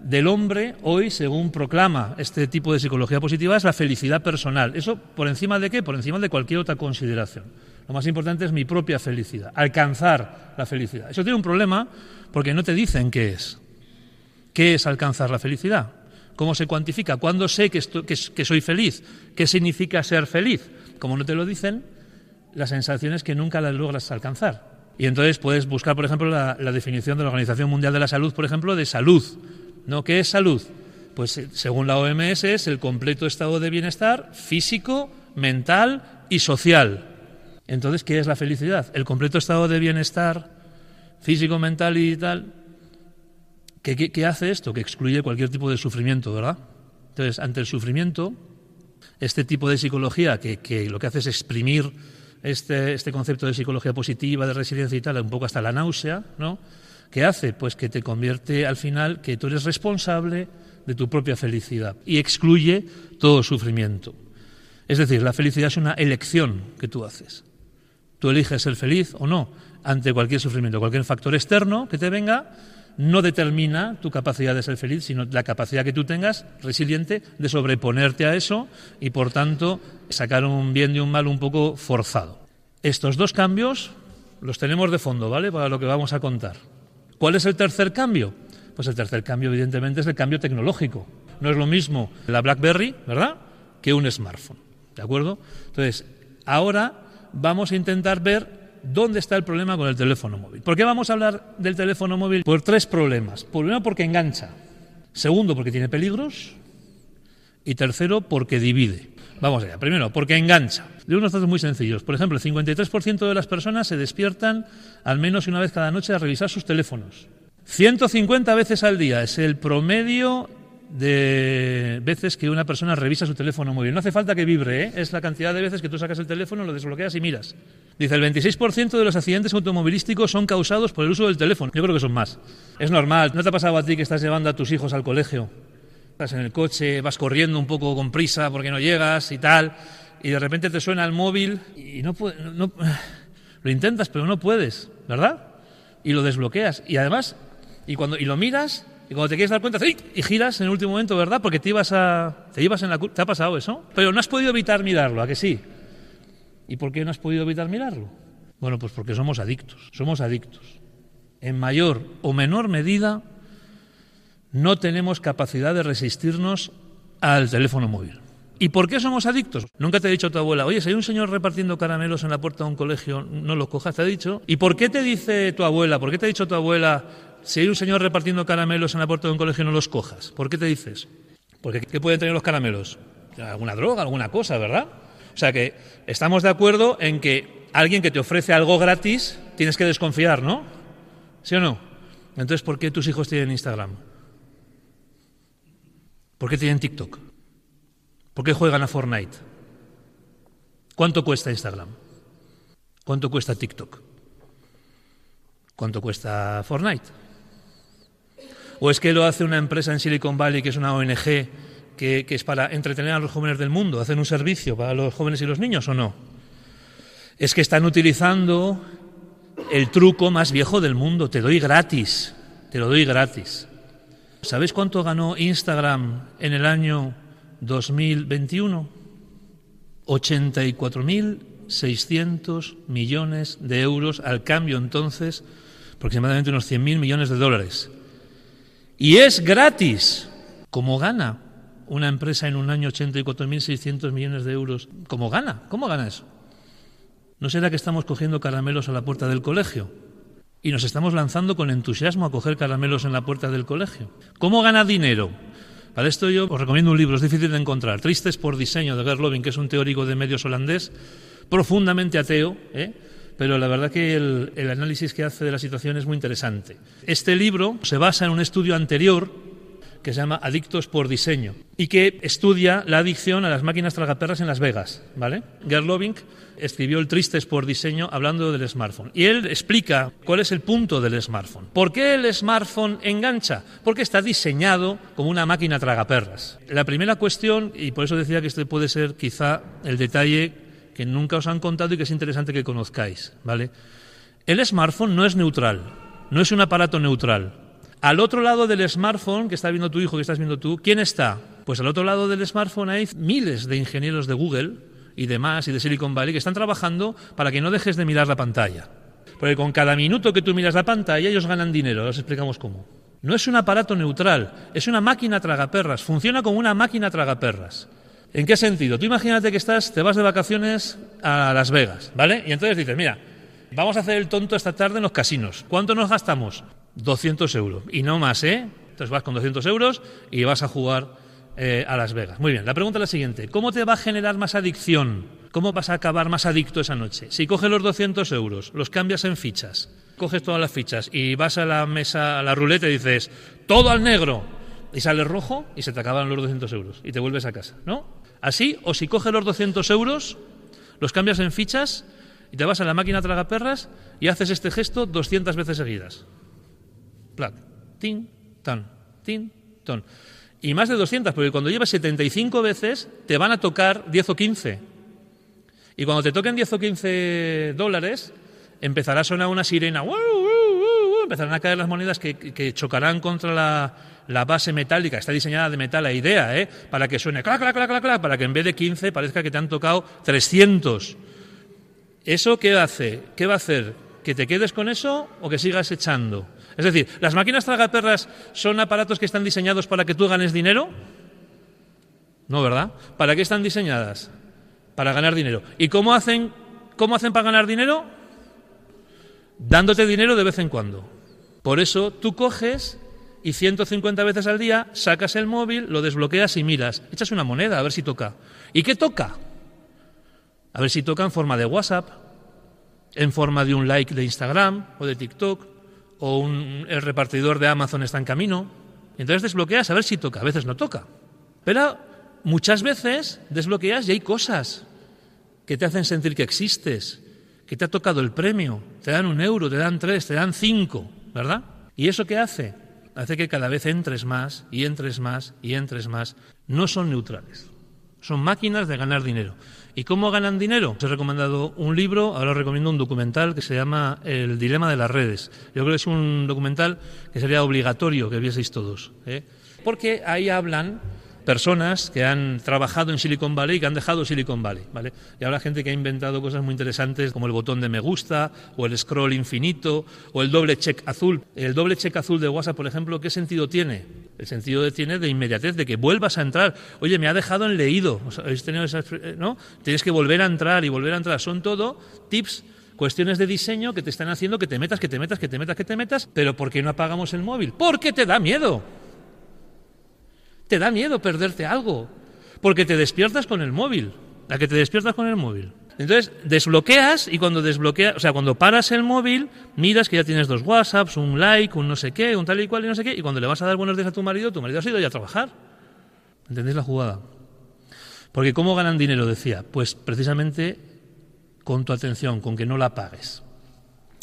del hombre hoy, según proclama este tipo de psicología positiva, es la felicidad personal. ¿Eso por encima de qué? Por encima de cualquier otra consideración. Lo más importante es mi propia felicidad, alcanzar la felicidad. Eso tiene un problema porque no te dicen qué es. ¿Qué es alcanzar la felicidad? ¿Cómo se cuantifica? ¿Cuándo sé que, soy feliz? ¿Qué significa ser feliz? Como no te lo dicen, la sensación es que nunca la logras alcanzar. Y entonces puedes buscar, por ejemplo, la, definición de la Organización Mundial de la Salud, por ejemplo, de salud. ¿No? ¿Qué es salud? Pues eh, según la OMS es el completo estado de bienestar físico, mental y social. Entonces, ¿qué es la felicidad? El completo estado de bienestar físico, mental y tal ¿Qué, hace esto? Que excluye cualquier tipo de sufrimiento, ¿verdad? Entonces, ante el sufrimiento, este tipo de psicología que, lo que hace es exprimir este, este, concepto de psicología positiva, de resiliencia y tal, un poco hasta la náusea, ¿no? ¿Qué hace? Pues que te convierte al final que tú eres responsable de tu propia felicidad y excluye todo sufrimiento. Es decir, la felicidad es una elección que tú haces. Tú eliges ser feliz o no ante cualquier sufrimiento, cualquier factor externo que te venga, no determina tu capacidad de ser feliz, sino la capacidad que tú tengas, resiliente, de sobreponerte a eso y, por tanto, sacar un bien de un mal un poco forzado. Estos dos cambios los tenemos de fondo, ¿vale? Para lo que vamos a contar. ¿Cuál es el tercer cambio? Pues el tercer cambio, evidentemente, es el cambio tecnológico. No es lo mismo la BlackBerry, ¿verdad?, que un smartphone. ¿De acuerdo? Entonces, ahora vamos a intentar ver dónde está el problema con el teléfono móvil. ¿Por qué vamos a hablar del teléfono móvil? Por tres problemas. Primero, porque engancha. Segundo, porque tiene peligros. Y tercero, porque divide. Vamos allá. Primero, porque engancha. De unos datos muy sencillos. Por ejemplo, el 53% de las personas se despiertan al menos una vez cada noche a revisar sus teléfonos. 150 veces al día es el promedio de veces que una persona revisa su teléfono móvil. No hace falta que vibre, ¿eh? es la cantidad de veces que tú sacas el teléfono, lo desbloqueas y miras. Dice, el 26% de los accidentes automovilísticos son causados por el uso del teléfono. Yo creo que son más. Es normal. ¿No te ha pasado a ti que estás llevando a tus hijos al colegio? Estás en el coche, vas corriendo un poco con prisa porque no llegas y tal, y de repente te suena el móvil y no, puedes, no lo intentas pero no puedes, ¿verdad? Y lo desbloqueas. Y además, y, cuando, y lo miras y cuando te quieres dar cuenta, y giras en el último momento, ¿verdad? Porque te ibas a. Te ibas en la ¿Te ha pasado eso? Pero no has podido evitar mirarlo, ¿a que sí? ¿Y por qué no has podido evitar mirarlo? Bueno, pues porque somos adictos. Somos adictos. En mayor o menor medida, no tenemos capacidad de resistirnos al teléfono móvil. ¿Y por qué somos adictos? Nunca te ha dicho tu abuela, oye, si hay un señor repartiendo caramelos en la puerta de un colegio, no lo cojas, te ha dicho. ¿Y por qué te dice tu abuela, por qué te ha dicho tu abuela, si hay un señor repartiendo caramelos en la puerta de un colegio, no los cojas? ¿Por qué te dices? Porque ¿qué pueden tener los caramelos? Alguna droga, alguna cosa, ¿verdad? O sea que estamos de acuerdo en que alguien que te ofrece algo gratis, tienes que desconfiar, ¿no? ¿Sí o no? Entonces, ¿por qué tus hijos tienen Instagram? ¿Por qué tienen TikTok? ¿Por qué juegan a Fortnite? ¿Cuánto cuesta Instagram? ¿Cuánto cuesta TikTok? ¿Cuánto cuesta Fortnite? ¿O es que lo hace una empresa en Silicon Valley que es una ONG que, es para entretener a los jóvenes del mundo? ¿Hacen un servicio para los jóvenes y los niños o no? Es que están utilizando el truco más viejo del mundo. Te doy gratis. Te lo doy gratis. ¿Sabéis cuánto ganó Instagram en el año 2021, 84.600 millones de euros, al cambio entonces aproximadamente unos 100.000 millones de dólares. Y es gratis. ¿Cómo gana una empresa en un año 84.600 millones de euros? ¿Cómo gana? ¿Cómo gana eso? ¿No será que estamos cogiendo caramelos a la puerta del colegio? Y nos estamos lanzando con entusiasmo a coger caramelos en la puerta del colegio. ¿Cómo gana dinero? Para esto yo os recomiendo un libro, es difícil de encontrar, Tristes por diseño, de Gerd Loving, que es un teórico de medios holandés, profundamente ateo, ¿eh? Pero la verdad que el, análisis que hace de la situación es muy interesante. Este libro se basa en un estudio anterior que se llama Adictos por Diseño y que estudia la adicción a las máquinas tragaperras en Las Vegas. ¿vale? Gerloving escribió el Tristes por Diseño hablando del smartphone. Y él explica cuál es el punto del smartphone. ¿Por qué el smartphone engancha? Porque está diseñado como una máquina tragaperras. La primera cuestión, y por eso decía que este puede ser quizá el detalle que nunca os han contado y que es interesante que conozcáis. ¿vale? El smartphone no es neutral, no es un aparato neutral. Al otro lado del smartphone, que está viendo tu hijo, que estás viendo tú, ¿quién está? Pues al otro lado del smartphone hay miles de ingenieros de Google y demás y de Silicon Valley que están trabajando para que no dejes de mirar la pantalla. Porque con cada minuto que tú miras la pantalla ellos ganan dinero, os explicamos cómo. No es un aparato neutral, es una máquina tragaperras, funciona como una máquina tragaperras. ¿En qué sentido? Tú imagínate que estás, te vas de vacaciones a Las Vegas, ¿vale? Y entonces dices, mira, vamos a hacer el tonto esta tarde en los casinos. ¿Cuánto nos gastamos? 200 euros. Y no más, ¿eh? Entonces vas con 200 euros y vas a jugar eh, a Las Vegas. Muy bien, la pregunta es la siguiente. ¿Cómo te va a generar más adicción? ¿Cómo vas a acabar más adicto esa noche? Si coges los 200 euros, los cambias en fichas, coges todas las fichas y vas a la mesa, a la ruleta y dices, todo al negro, y sale rojo y se te acaban los 200 euros y te vuelves a casa, ¿no? Así, o si coges los 200 euros, los cambias en fichas y te vas a la máquina tragaperras y haces este gesto 200 veces seguidas. Plac, tin, tan, tin, ton. Y más de 200, porque cuando llevas 75 veces te van a tocar 10 o 15. Y cuando te toquen 10 o 15 dólares, empezará a sonar una sirena. Empezarán a caer las monedas que, chocarán contra la, base metálica. Está diseñada de metal la idea, ¿eh? Para que suene clac, clac, clac, clac, clac, para que en vez de 15 parezca que te han tocado 300. ¿Eso qué hace? ¿Qué va a hacer? ¿Que te quedes con eso o que sigas echando? Es decir, ¿las máquinas tragaperras son aparatos que están diseñados para que tú ganes dinero? No, ¿verdad? ¿Para qué están diseñadas? Para ganar dinero. ¿Y cómo hacen, cómo hacen para ganar dinero? Dándote dinero de vez en cuando. Por eso tú coges y 150 veces al día sacas el móvil, lo desbloqueas y miras. Echas una moneda a ver si toca. ¿Y qué toca? A ver si toca en forma de WhatsApp, en forma de un like de Instagram o de TikTok, o un, el repartidor de Amazon está en camino. Entonces desbloqueas a ver si toca. A veces no toca. Pero muchas veces desbloqueas y hay cosas que te hacen sentir que existes, que te ha tocado el premio. Te dan un euro, te dan tres, te dan cinco, ¿verdad? ¿Y eso qué hace? Hace que cada vez entres más y entres más y entres más. No son neutrales. Son máquinas de ganar dinero. ¿Y cómo ganan dinero? Os he recomendado un libro, ahora os recomiendo un documental que se llama El dilema de las redes. Yo creo que es un documental que sería obligatorio que vieseis todos. ¿eh? Porque ahí hablan personas que han trabajado en Silicon Valley y que han dejado Silicon Valley, ¿vale? Y habrá gente que ha inventado cosas muy interesantes como el botón de me gusta o el scroll infinito o el doble check azul. El doble check azul de WhatsApp, por ejemplo, ¿qué sentido tiene? El sentido tiene de inmediatez, de que vuelvas a entrar. Oye, me ha dejado en leído. tenido ¿no? Tienes que volver a entrar y volver a entrar. Son todo tips cuestiones de diseño que te están haciendo que te metas, que te metas, que te metas, que te metas, pero ¿por qué no apagamos el móvil? Porque te da miedo. Te da miedo perderte algo, porque te despiertas con el móvil, la que te despiertas con el móvil. Entonces, desbloqueas y cuando desbloqueas, o sea, cuando paras el móvil, miras que ya tienes dos WhatsApps, un like, un no sé qué, un tal y cual y no sé qué, y cuando le vas a dar buenos días a tu marido, tu marido ha ido ya a trabajar. ¿Entendéis la jugada? Porque ¿cómo ganan dinero? Decía, pues precisamente con tu atención, con que no la pagues.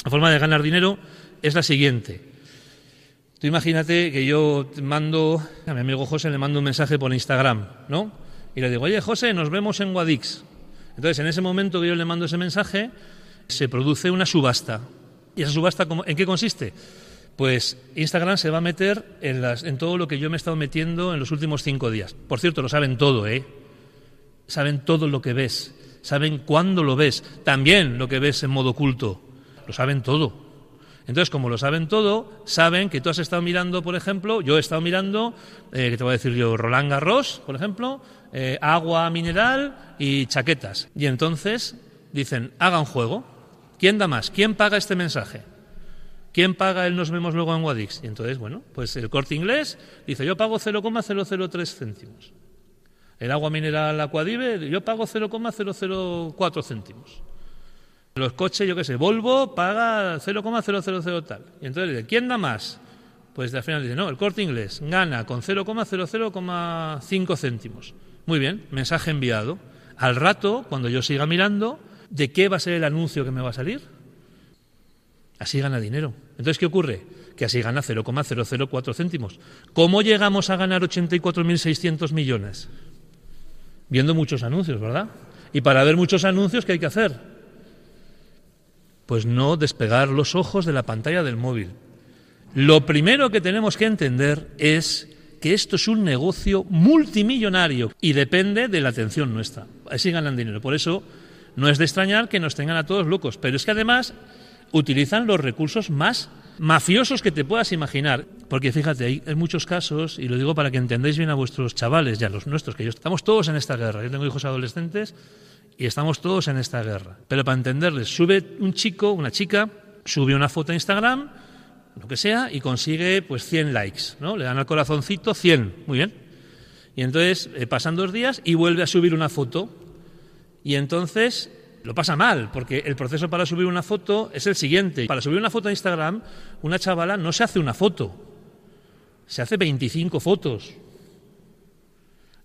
La forma de ganar dinero es la siguiente. Tú imagínate que yo mando, a mi amigo José le mando un mensaje por Instagram, ¿no? Y le digo, oye José, nos vemos en Guadix. Entonces, en ese momento que yo le mando ese mensaje, se produce una subasta. ¿Y esa subasta en qué consiste? Pues Instagram se va a meter en, las, en todo lo que yo me he estado metiendo en los últimos cinco días. Por cierto, lo saben todo, ¿eh? Saben todo lo que ves. Saben cuándo lo ves. También lo que ves en modo oculto. Lo saben todo. Entonces, como lo saben todo, saben que tú has estado mirando, por ejemplo, yo he estado mirando, eh, que te voy a decir yo, Roland Garros, por ejemplo, eh, agua mineral y chaquetas. Y entonces dicen, haga un juego. ¿Quién da más? ¿Quién paga este mensaje? ¿Quién paga el nos vemos luego en Wadix? Y entonces, bueno, pues el corte inglés dice, yo pago 0,003 céntimos. El agua mineral Aquadive, yo pago 0,004 céntimos. Los coches, yo qué sé, Volvo paga 0,000 tal. Y entonces dice, ¿quién da más? Pues al final dice, no, el corte inglés gana con 0,00,5 céntimos. Muy bien, mensaje enviado. Al rato, cuando yo siga mirando, ¿de qué va a ser el anuncio que me va a salir? Así gana dinero. Entonces, ¿qué ocurre? Que así gana 0,004 céntimos. ¿Cómo llegamos a ganar 84.600 millones? Viendo muchos anuncios, ¿verdad? Y para ver muchos anuncios, ¿qué hay que hacer? Pues no despegar los ojos de la pantalla del móvil. Lo primero que tenemos que entender es que esto es un negocio multimillonario y depende de la atención nuestra. Así ganan dinero. Por eso no es de extrañar que nos tengan a todos locos. Pero es que además utilizan los recursos más mafiosos que te puedas imaginar. Porque fíjate, hay, muchos casos, y lo digo para que entendáis bien a vuestros chavales y a los nuestros, que yo, estamos todos en esta guerra. Yo tengo hijos adolescentes y estamos todos en esta guerra. Pero para entenderles, sube un chico, una chica, sube una foto a Instagram, lo que sea, y consigue pues 100 likes, ¿no? Le dan al corazoncito 100, muy bien. Y entonces eh, pasan dos días y vuelve a subir una foto. Y entonces lo pasa mal, porque el proceso para subir una foto es el siguiente. Para subir una foto a Instagram, una chavala no se hace una foto, se hace 25 fotos.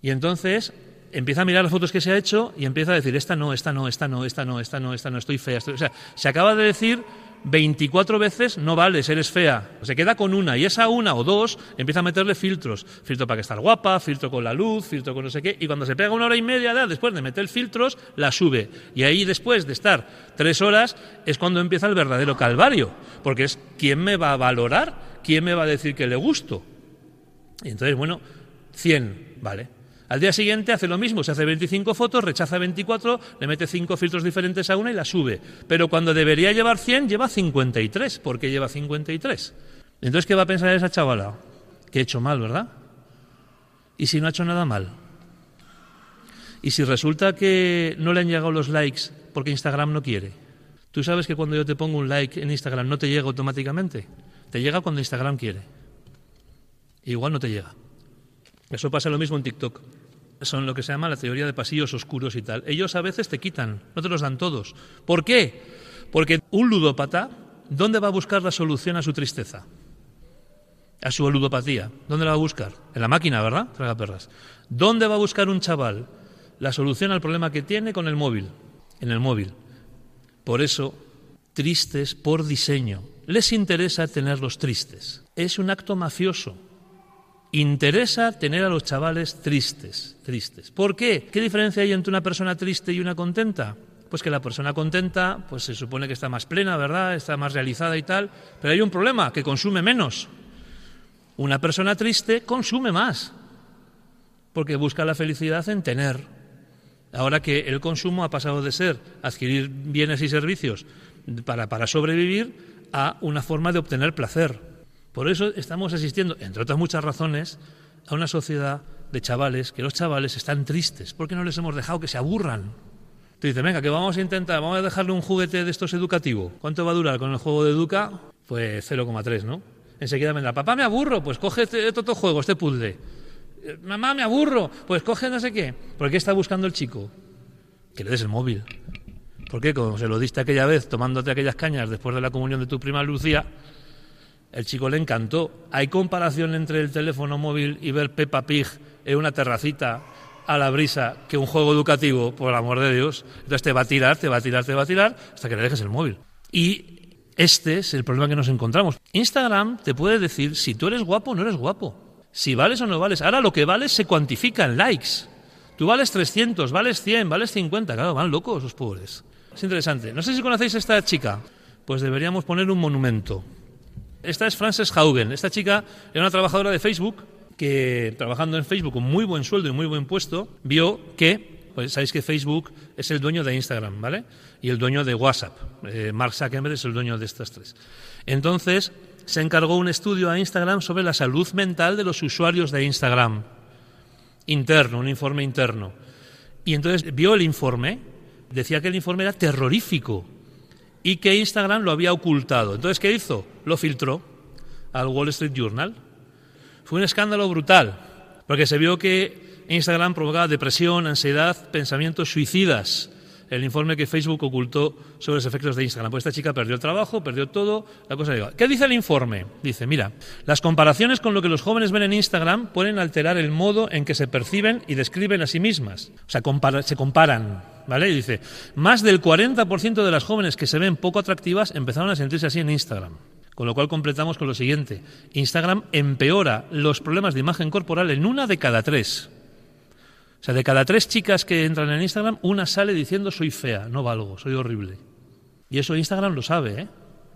Y entonces empieza a mirar las fotos que se ha hecho y empieza a decir, esta no, esta no, esta no, esta no, esta no, esta no, estoy fea. O sea, se acaba de decir 24 veces, no vales, eres fea. Se queda con una y esa una o dos empieza a meterle filtros. Filtro para que estar guapa, filtro con la luz, filtro con no sé qué. Y cuando se pega una hora y media después de meter filtros, la sube. Y ahí después de estar tres horas es cuando empieza el verdadero calvario. Porque es quién me va a valorar, quién me va a decir que le gusto. Y entonces, bueno, 100, vale. Al día siguiente hace lo mismo, se hace 25 fotos, rechaza 24, le mete 5 filtros diferentes a una y la sube. Pero cuando debería llevar 100, lleva 53. ¿Por qué lleva 53? Entonces, ¿qué va a pensar esa chavala? Que he hecho mal, ¿verdad? ¿Y si no ha hecho nada mal? ¿Y si resulta que no le han llegado los likes porque Instagram no quiere? ¿Tú sabes que cuando yo te pongo un like en Instagram no te llega automáticamente? Te llega cuando Instagram quiere. Igual no te llega. Eso pasa lo mismo en TikTok. Son lo que se llama la teoría de pasillos oscuros y tal. Ellos a veces te quitan, no te los dan todos. ¿Por qué? Porque un ludópata, ¿dónde va a buscar la solución a su tristeza? A su ludopatía. ¿Dónde la va a buscar? En la máquina, ¿verdad? Traga perras. ¿Dónde va a buscar un chaval la solución al problema que tiene con el móvil? En el móvil. Por eso, tristes por diseño. Les interesa tenerlos tristes. Es un acto mafioso interesa tener a los chavales tristes, tristes. ¿Por qué? ¿Qué diferencia hay entre una persona triste y una contenta? Pues que la persona contenta, pues se supone que está más plena, ¿verdad? Está más realizada y tal, pero hay un problema, que consume menos. Una persona triste consume más, porque busca la felicidad en tener. Ahora que el consumo ha pasado de ser adquirir bienes y servicios para, para sobrevivir a una forma de obtener placer. Por eso estamos asistiendo, entre otras muchas razones, a una sociedad de chavales, que los chavales están tristes, porque no les hemos dejado que se aburran. Te dice, venga, que vamos a intentar, vamos a dejarle un juguete de estos educativo. ¿Cuánto va a durar con el juego de Educa? Pues 0,3, ¿no? Enseguida vendrá, papá, me aburro, pues coge este otro juego, este puzzle. Eh, Mamá, me aburro, pues coge no sé qué. ¿Por qué está buscando el chico? Que le des el móvil. ¿Por qué? Como se lo diste aquella vez tomándote aquellas cañas después de la comunión de tu prima Lucía, el chico le encantó. ¿Hay comparación entre el teléfono móvil y ver Peppa Pig en una terracita a la brisa que un juego educativo, por el amor de Dios? Entonces te va a tirar, te va a tirar, te va a tirar hasta que le dejes el móvil. Y este es el problema que nos encontramos. Instagram te puede decir si tú eres guapo o no eres guapo, si vales o no vales. Ahora lo que vales se cuantifica en likes. Tú vales 300, vales 100, vales 50. Claro, van locos los pobres. Es interesante. No sé si conocéis a esta chica. Pues deberíamos poner un monumento. Esta es Frances Haugen. Esta chica era una trabajadora de Facebook que, trabajando en Facebook con muy buen sueldo y muy buen puesto, vio que, pues sabéis que Facebook es el dueño de Instagram, ¿vale? Y el dueño de WhatsApp. Eh, Mark Zuckerberg es el dueño de estas tres. Entonces, se encargó un estudio a Instagram sobre la salud mental de los usuarios de Instagram. Interno, un informe interno. Y entonces vio el informe, decía que el informe era terrorífico y que Instagram lo había ocultado. Entonces, ¿qué hizo? Lo filtró al Wall Street Journal. Fue un escándalo brutal, porque se vio que Instagram provocaba depresión, ansiedad, pensamientos suicidas. El informe que Facebook ocultó sobre los efectos de Instagram. Pues esta chica perdió el trabajo, perdió todo, la cosa llegó. ¿Qué dice el informe? Dice, mira, las comparaciones con lo que los jóvenes ven en Instagram pueden alterar el modo en que se perciben y describen a sí mismas. O sea, compara- se comparan, ¿vale? Y dice, más del 40% de las jóvenes que se ven poco atractivas empezaron a sentirse así en Instagram. Con lo cual completamos con lo siguiente. Instagram empeora los problemas de imagen corporal en una de cada tres. O sea, de cada tres chicas que entran en Instagram, una sale diciendo soy fea, no valgo, soy horrible. Y eso Instagram lo sabe, ¿eh?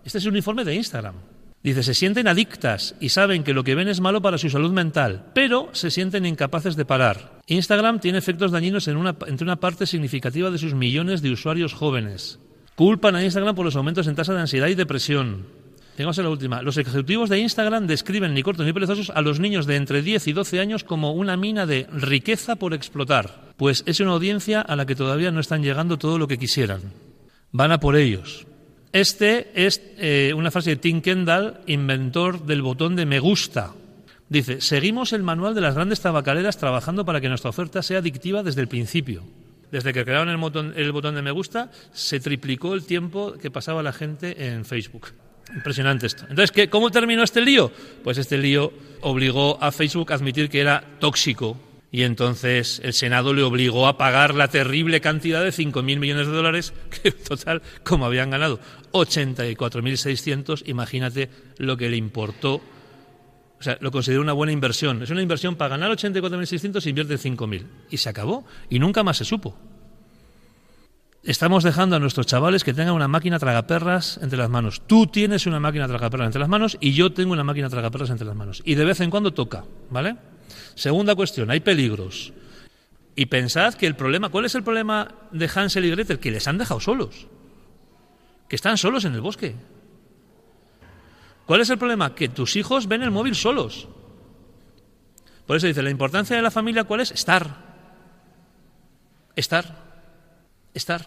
Este es un informe de Instagram. Dice, se sienten adictas y saben que lo que ven es malo para su salud mental, pero se sienten incapaces de parar. Instagram tiene efectos dañinos en una, entre una parte significativa de sus millones de usuarios jóvenes. Culpan a Instagram por los aumentos en tasa de ansiedad y depresión. La última. Los ejecutivos de Instagram describen ni cortos ni perezosos a los niños de entre 10 y 12 años como una mina de riqueza por explotar, pues es una audiencia a la que todavía no están llegando todo lo que quisieran. Van a por ellos. Este es eh, una frase de Tim Kendall, inventor del botón de me gusta. Dice, seguimos el manual de las grandes tabacaleras trabajando para que nuestra oferta sea adictiva desde el principio. Desde que crearon el botón, el botón de me gusta, se triplicó el tiempo que pasaba la gente en Facebook. Impresionante esto. Entonces, ¿qué, ¿cómo terminó este lío? Pues este lío obligó a Facebook a admitir que era tóxico y entonces el Senado le obligó a pagar la terrible cantidad de 5.000 millones de dólares que, total, como habían ganado 84.600, imagínate lo que le importó. O sea, lo consideró una buena inversión. Es una inversión para ganar 84.600 e invierte 5.000. Y se acabó. Y nunca más se supo. Estamos dejando a nuestros chavales que tengan una máquina tragaperras entre las manos. Tú tienes una máquina tragaperras entre las manos y yo tengo una máquina tragaperras entre las manos. Y de vez en cuando toca, ¿vale? Segunda cuestión, hay peligros. Y pensad que el problema, ¿cuál es el problema de Hansel y Gretel? Que les han dejado solos. Que están solos en el bosque. ¿Cuál es el problema? Que tus hijos ven el móvil solos. Por eso dice, la importancia de la familia, ¿cuál es? Estar. Estar estar.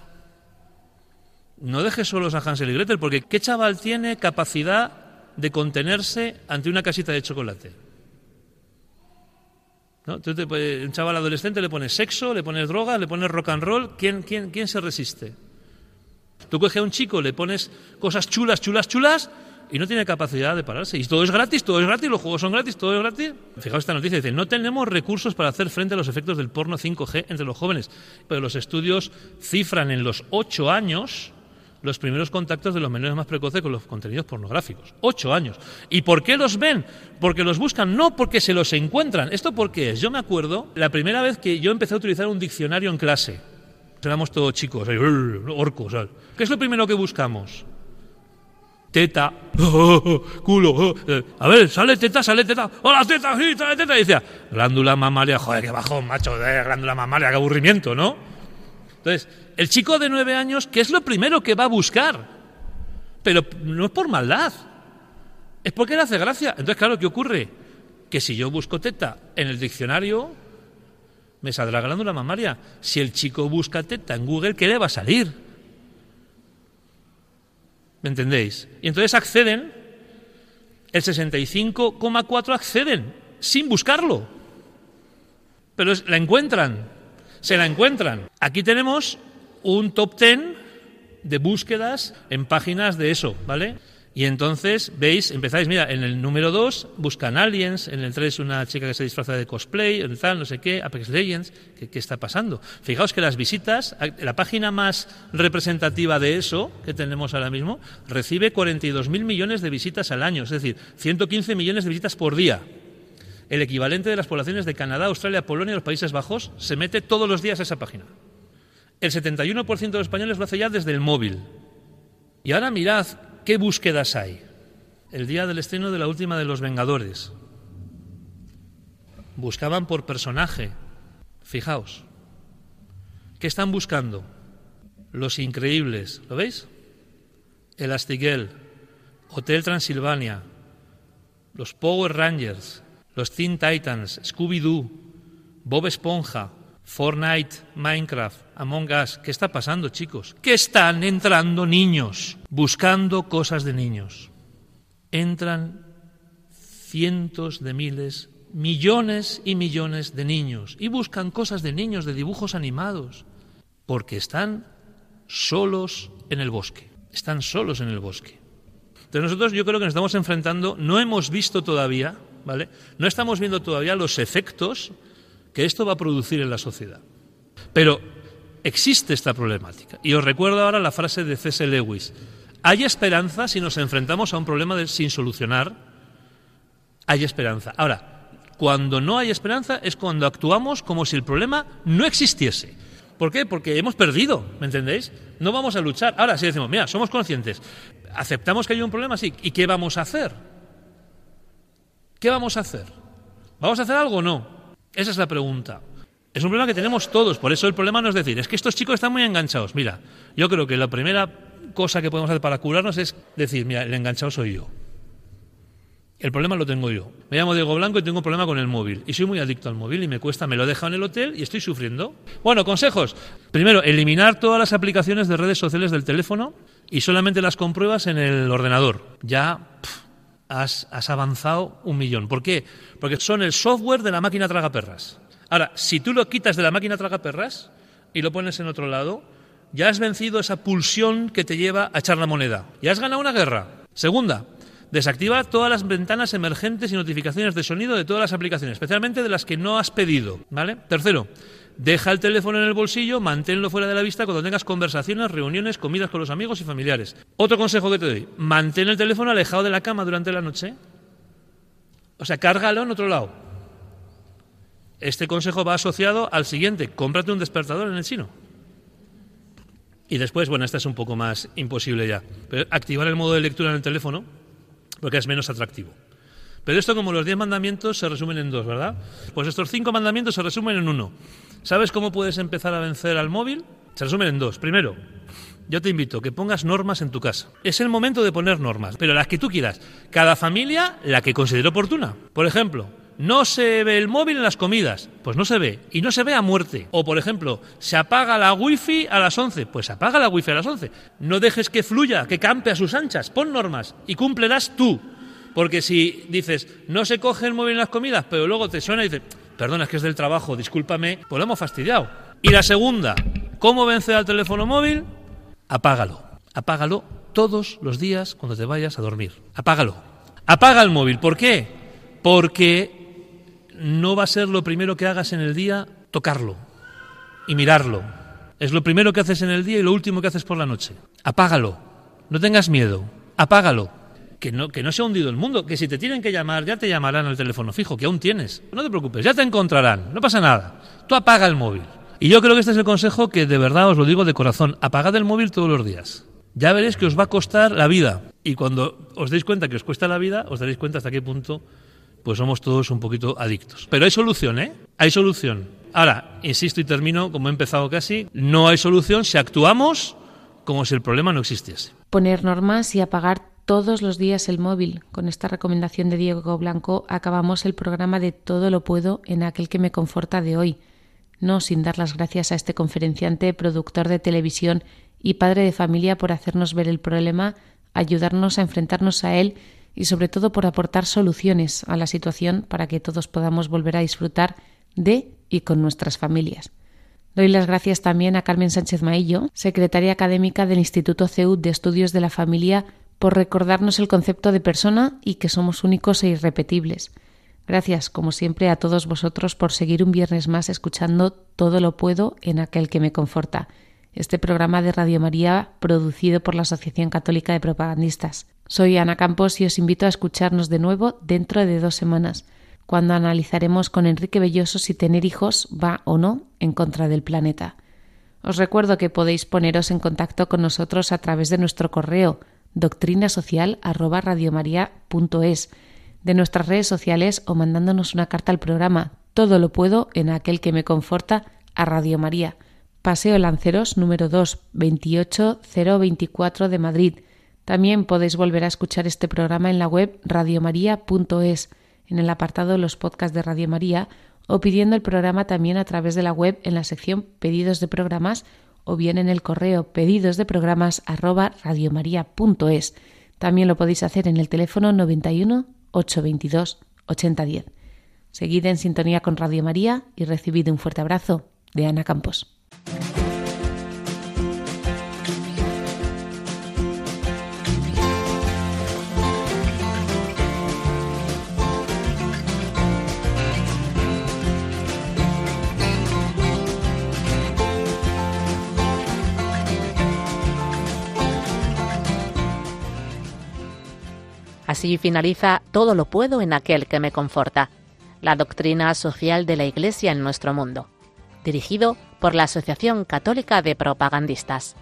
No dejes solos a Hansel y Gretel, porque ¿qué chaval tiene capacidad de contenerse ante una casita de chocolate? ¿No? Tú te, un chaval adolescente le pones sexo, le pones droga, le pones rock and roll, ¿quién, quién, quién se resiste? Tú coges a un chico, le pones cosas chulas, chulas, chulas, y no tiene capacidad de pararse. Y todo es gratis, todo es gratis, los juegos son gratis, todo es gratis. Fijaos esta noticia, dice, no tenemos recursos para hacer frente a los efectos del porno 5G entre los jóvenes. Pero los estudios cifran en los 8 años los primeros contactos de los menores más precoces con los contenidos pornográficos. Ocho años. ¿Y por qué los ven? Porque los buscan, no porque se los encuentran. ¿Esto por qué es? Yo me acuerdo la primera vez que yo empecé a utilizar un diccionario en clase. Éramos todos chicos, orcos. ¿Qué es lo primero que buscamos? Teta, culo. A ver, sale teta, sale teta. Hola, teta, sí, sale teta. Y decía, glándula mamaria. Joder, qué bajón, macho, de glándula mamaria, qué aburrimiento, ¿no? Entonces, el chico de nueve años, ¿qué es lo primero que va a buscar? Pero no es por maldad, es porque le hace gracia. Entonces, claro, ¿qué ocurre? Que si yo busco teta en el diccionario, me saldrá glándula mamaria. Si el chico busca teta en Google, ¿qué le va a salir? ¿Me entendéis? Y entonces acceden, el 65,4 acceden, sin buscarlo. Pero la encuentran, se la encuentran. Aquí tenemos un top 10 de búsquedas en páginas de eso, ¿vale? Y entonces, veis, empezáis, mira, en el número 2 buscan aliens, en el 3 una chica que se disfraza de cosplay, en tal, no sé qué, Apex Legends, ¿qué, está pasando? Fijaos que las visitas, la página más representativa de eso que tenemos ahora mismo, recibe 42.000 millones de visitas al año, es decir, 115 millones de visitas por día. El equivalente de las poblaciones de Canadá, Australia, Polonia y los Países Bajos se mete todos los días a esa página. El 71% de los españoles lo hace ya desde el móvil. Y ahora mirad qué búsquedas hay. El día del estreno de la última de Los Vengadores. Buscaban por personaje. Fijaos. ¿Qué están buscando? Los Increíbles. ¿Lo veis? Elastigirl, Hotel Transilvania, los Power Rangers, los Teen Titans, Scooby-Doo, Bob Esponja, Fortnite, Minecraft, Among Us. ¿Qué está pasando, chicos? Que están entrando niños buscando cosas de niños. Entran cientos de miles, millones y millones de niños y buscan cosas de niños, de dibujos animados, porque están solos en el bosque. Están solos en el bosque. Entonces nosotros yo creo que nos estamos enfrentando, no hemos visto todavía, ¿vale? No estamos viendo todavía los efectos que esto va a producir en la sociedad. Pero existe esta problemática. Y os recuerdo ahora la frase de C.S. Lewis. Hay esperanza si nos enfrentamos a un problema sin solucionar. Hay esperanza. Ahora, cuando no hay esperanza es cuando actuamos como si el problema no existiese. ¿Por qué? Porque hemos perdido, ¿me entendéis? No vamos a luchar. Ahora, si decimos, mira, somos conscientes, aceptamos que hay un problema, sí, ¿y qué vamos a hacer? ¿Qué vamos a hacer? ¿Vamos a hacer algo o no? Esa es la pregunta. Es un problema que tenemos todos, por eso el problema no es decir, es que estos chicos están muy enganchados. Mira, yo creo que la primera cosa que podemos hacer para curarnos es decir, mira, el enganchado soy yo. El problema lo tengo yo. Me llamo Diego Blanco y tengo un problema con el móvil. Y soy muy adicto al móvil y me cuesta, me lo he dejado en el hotel y estoy sufriendo. Bueno, consejos. Primero, eliminar todas las aplicaciones de redes sociales del teléfono y solamente las compruebas en el ordenador. Ya has, avanzado un millón. ¿Por qué? Porque son el software de la máquina tragaperras. Ahora, si tú lo quitas de la máquina tragaperras y lo pones en otro lado, ya has vencido esa pulsión que te lleva a echar la moneda. Ya has ganado una guerra. Segunda, desactiva todas las ventanas emergentes y notificaciones de sonido de todas las aplicaciones, especialmente de las que no has pedido. ¿Vale? Tercero, Deja el teléfono en el bolsillo, manténlo fuera de la vista cuando tengas conversaciones, reuniones, comidas con los amigos y familiares. Otro consejo que te doy, mantén el teléfono alejado de la cama durante la noche. O sea, cárgalo en otro lado. Este consejo va asociado al siguiente, cómprate un despertador en el chino. Y después, bueno, esta es un poco más imposible ya, pero activar el modo de lectura en el teléfono porque es menos atractivo. Pero esto como los diez mandamientos se resumen en dos, ¿verdad? Pues estos cinco mandamientos se resumen en uno. ¿Sabes cómo puedes empezar a vencer al móvil? Se resumen en dos. Primero, yo te invito a que pongas normas en tu casa. Es el momento de poner normas, pero las que tú quieras. Cada familia la que considere oportuna. Por ejemplo, no se ve el móvil en las comidas, pues no se ve, y no se ve a muerte. O por ejemplo, se apaga la wifi a las 11, pues apaga la wifi a las 11. No dejes que fluya, que campe a sus anchas, pon normas y cúmplelas tú. Porque si dices, no se coge el móvil en las comidas, pero luego te suena y dices, perdona, es que es del trabajo, discúlpame, pues lo hemos fastidiado. Y la segunda, ¿cómo vencer al teléfono móvil? Apágalo. Apágalo todos los días cuando te vayas a dormir. Apágalo. Apaga el móvil. ¿Por qué? Porque no va a ser lo primero que hagas en el día tocarlo y mirarlo. Es lo primero que haces en el día y lo último que haces por la noche. Apágalo. No tengas miedo. Apágalo. Que no, que no se ha hundido el mundo, que si te tienen que llamar, ya te llamarán al teléfono fijo, que aún tienes. No te preocupes, ya te encontrarán, no pasa nada. Tú apaga el móvil. Y yo creo que este es el consejo que de verdad os lo digo de corazón. Apagad el móvil todos los días. Ya veréis que os va a costar la vida. Y cuando os deis cuenta que os cuesta la vida, os daréis cuenta hasta qué punto pues somos todos un poquito adictos. Pero hay solución, ¿eh? Hay solución. Ahora, insisto y termino, como he empezado casi, no hay solución si actuamos como si el problema no existiese. Poner normas y apagar todos los días el móvil. Con esta recomendación de Diego Blanco acabamos el programa de Todo lo puedo en aquel que me conforta de hoy. No sin dar las gracias a este conferenciante, productor de televisión y padre de familia por hacernos ver el problema, ayudarnos a enfrentarnos a él y sobre todo por aportar soluciones a la situación para que todos podamos volver a disfrutar de y con nuestras familias. Doy las gracias también a Carmen Sánchez Maillo, secretaria académica del Instituto CEUD de Estudios de la Familia, por recordarnos el concepto de persona y que somos únicos e irrepetibles. Gracias, como siempre, a todos vosotros por seguir un viernes más escuchando Todo lo puedo en aquel que me conforta, este programa de Radio María producido por la Asociación Católica de Propagandistas. Soy Ana Campos y os invito a escucharnos de nuevo dentro de dos semanas, cuando analizaremos con Enrique Belloso si tener hijos va o no en contra del planeta. Os recuerdo que podéis poneros en contacto con nosotros a través de nuestro correo doctrinasocial@radiomaria.es, de nuestras redes sociales o mandándonos una carta al programa. Todo lo puedo en aquel que me conforta a Radio María. Paseo Lanceros número 2, 28024 de Madrid también podéis volver a escuchar este programa en la web radiomaria.es, en el apartado Los podcasts de Radio María, o pidiendo el programa también a través de la web en la sección Pedidos de programas o bien en el correo pedidos de programas También lo podéis hacer en el teléfono 91 822 8010. Seguid en sintonía con Radio María y recibid un fuerte abrazo de Ana Campos. Así finaliza Todo lo puedo en aquel que me conforta, la doctrina social de la Iglesia en nuestro mundo, dirigido por la Asociación Católica de Propagandistas.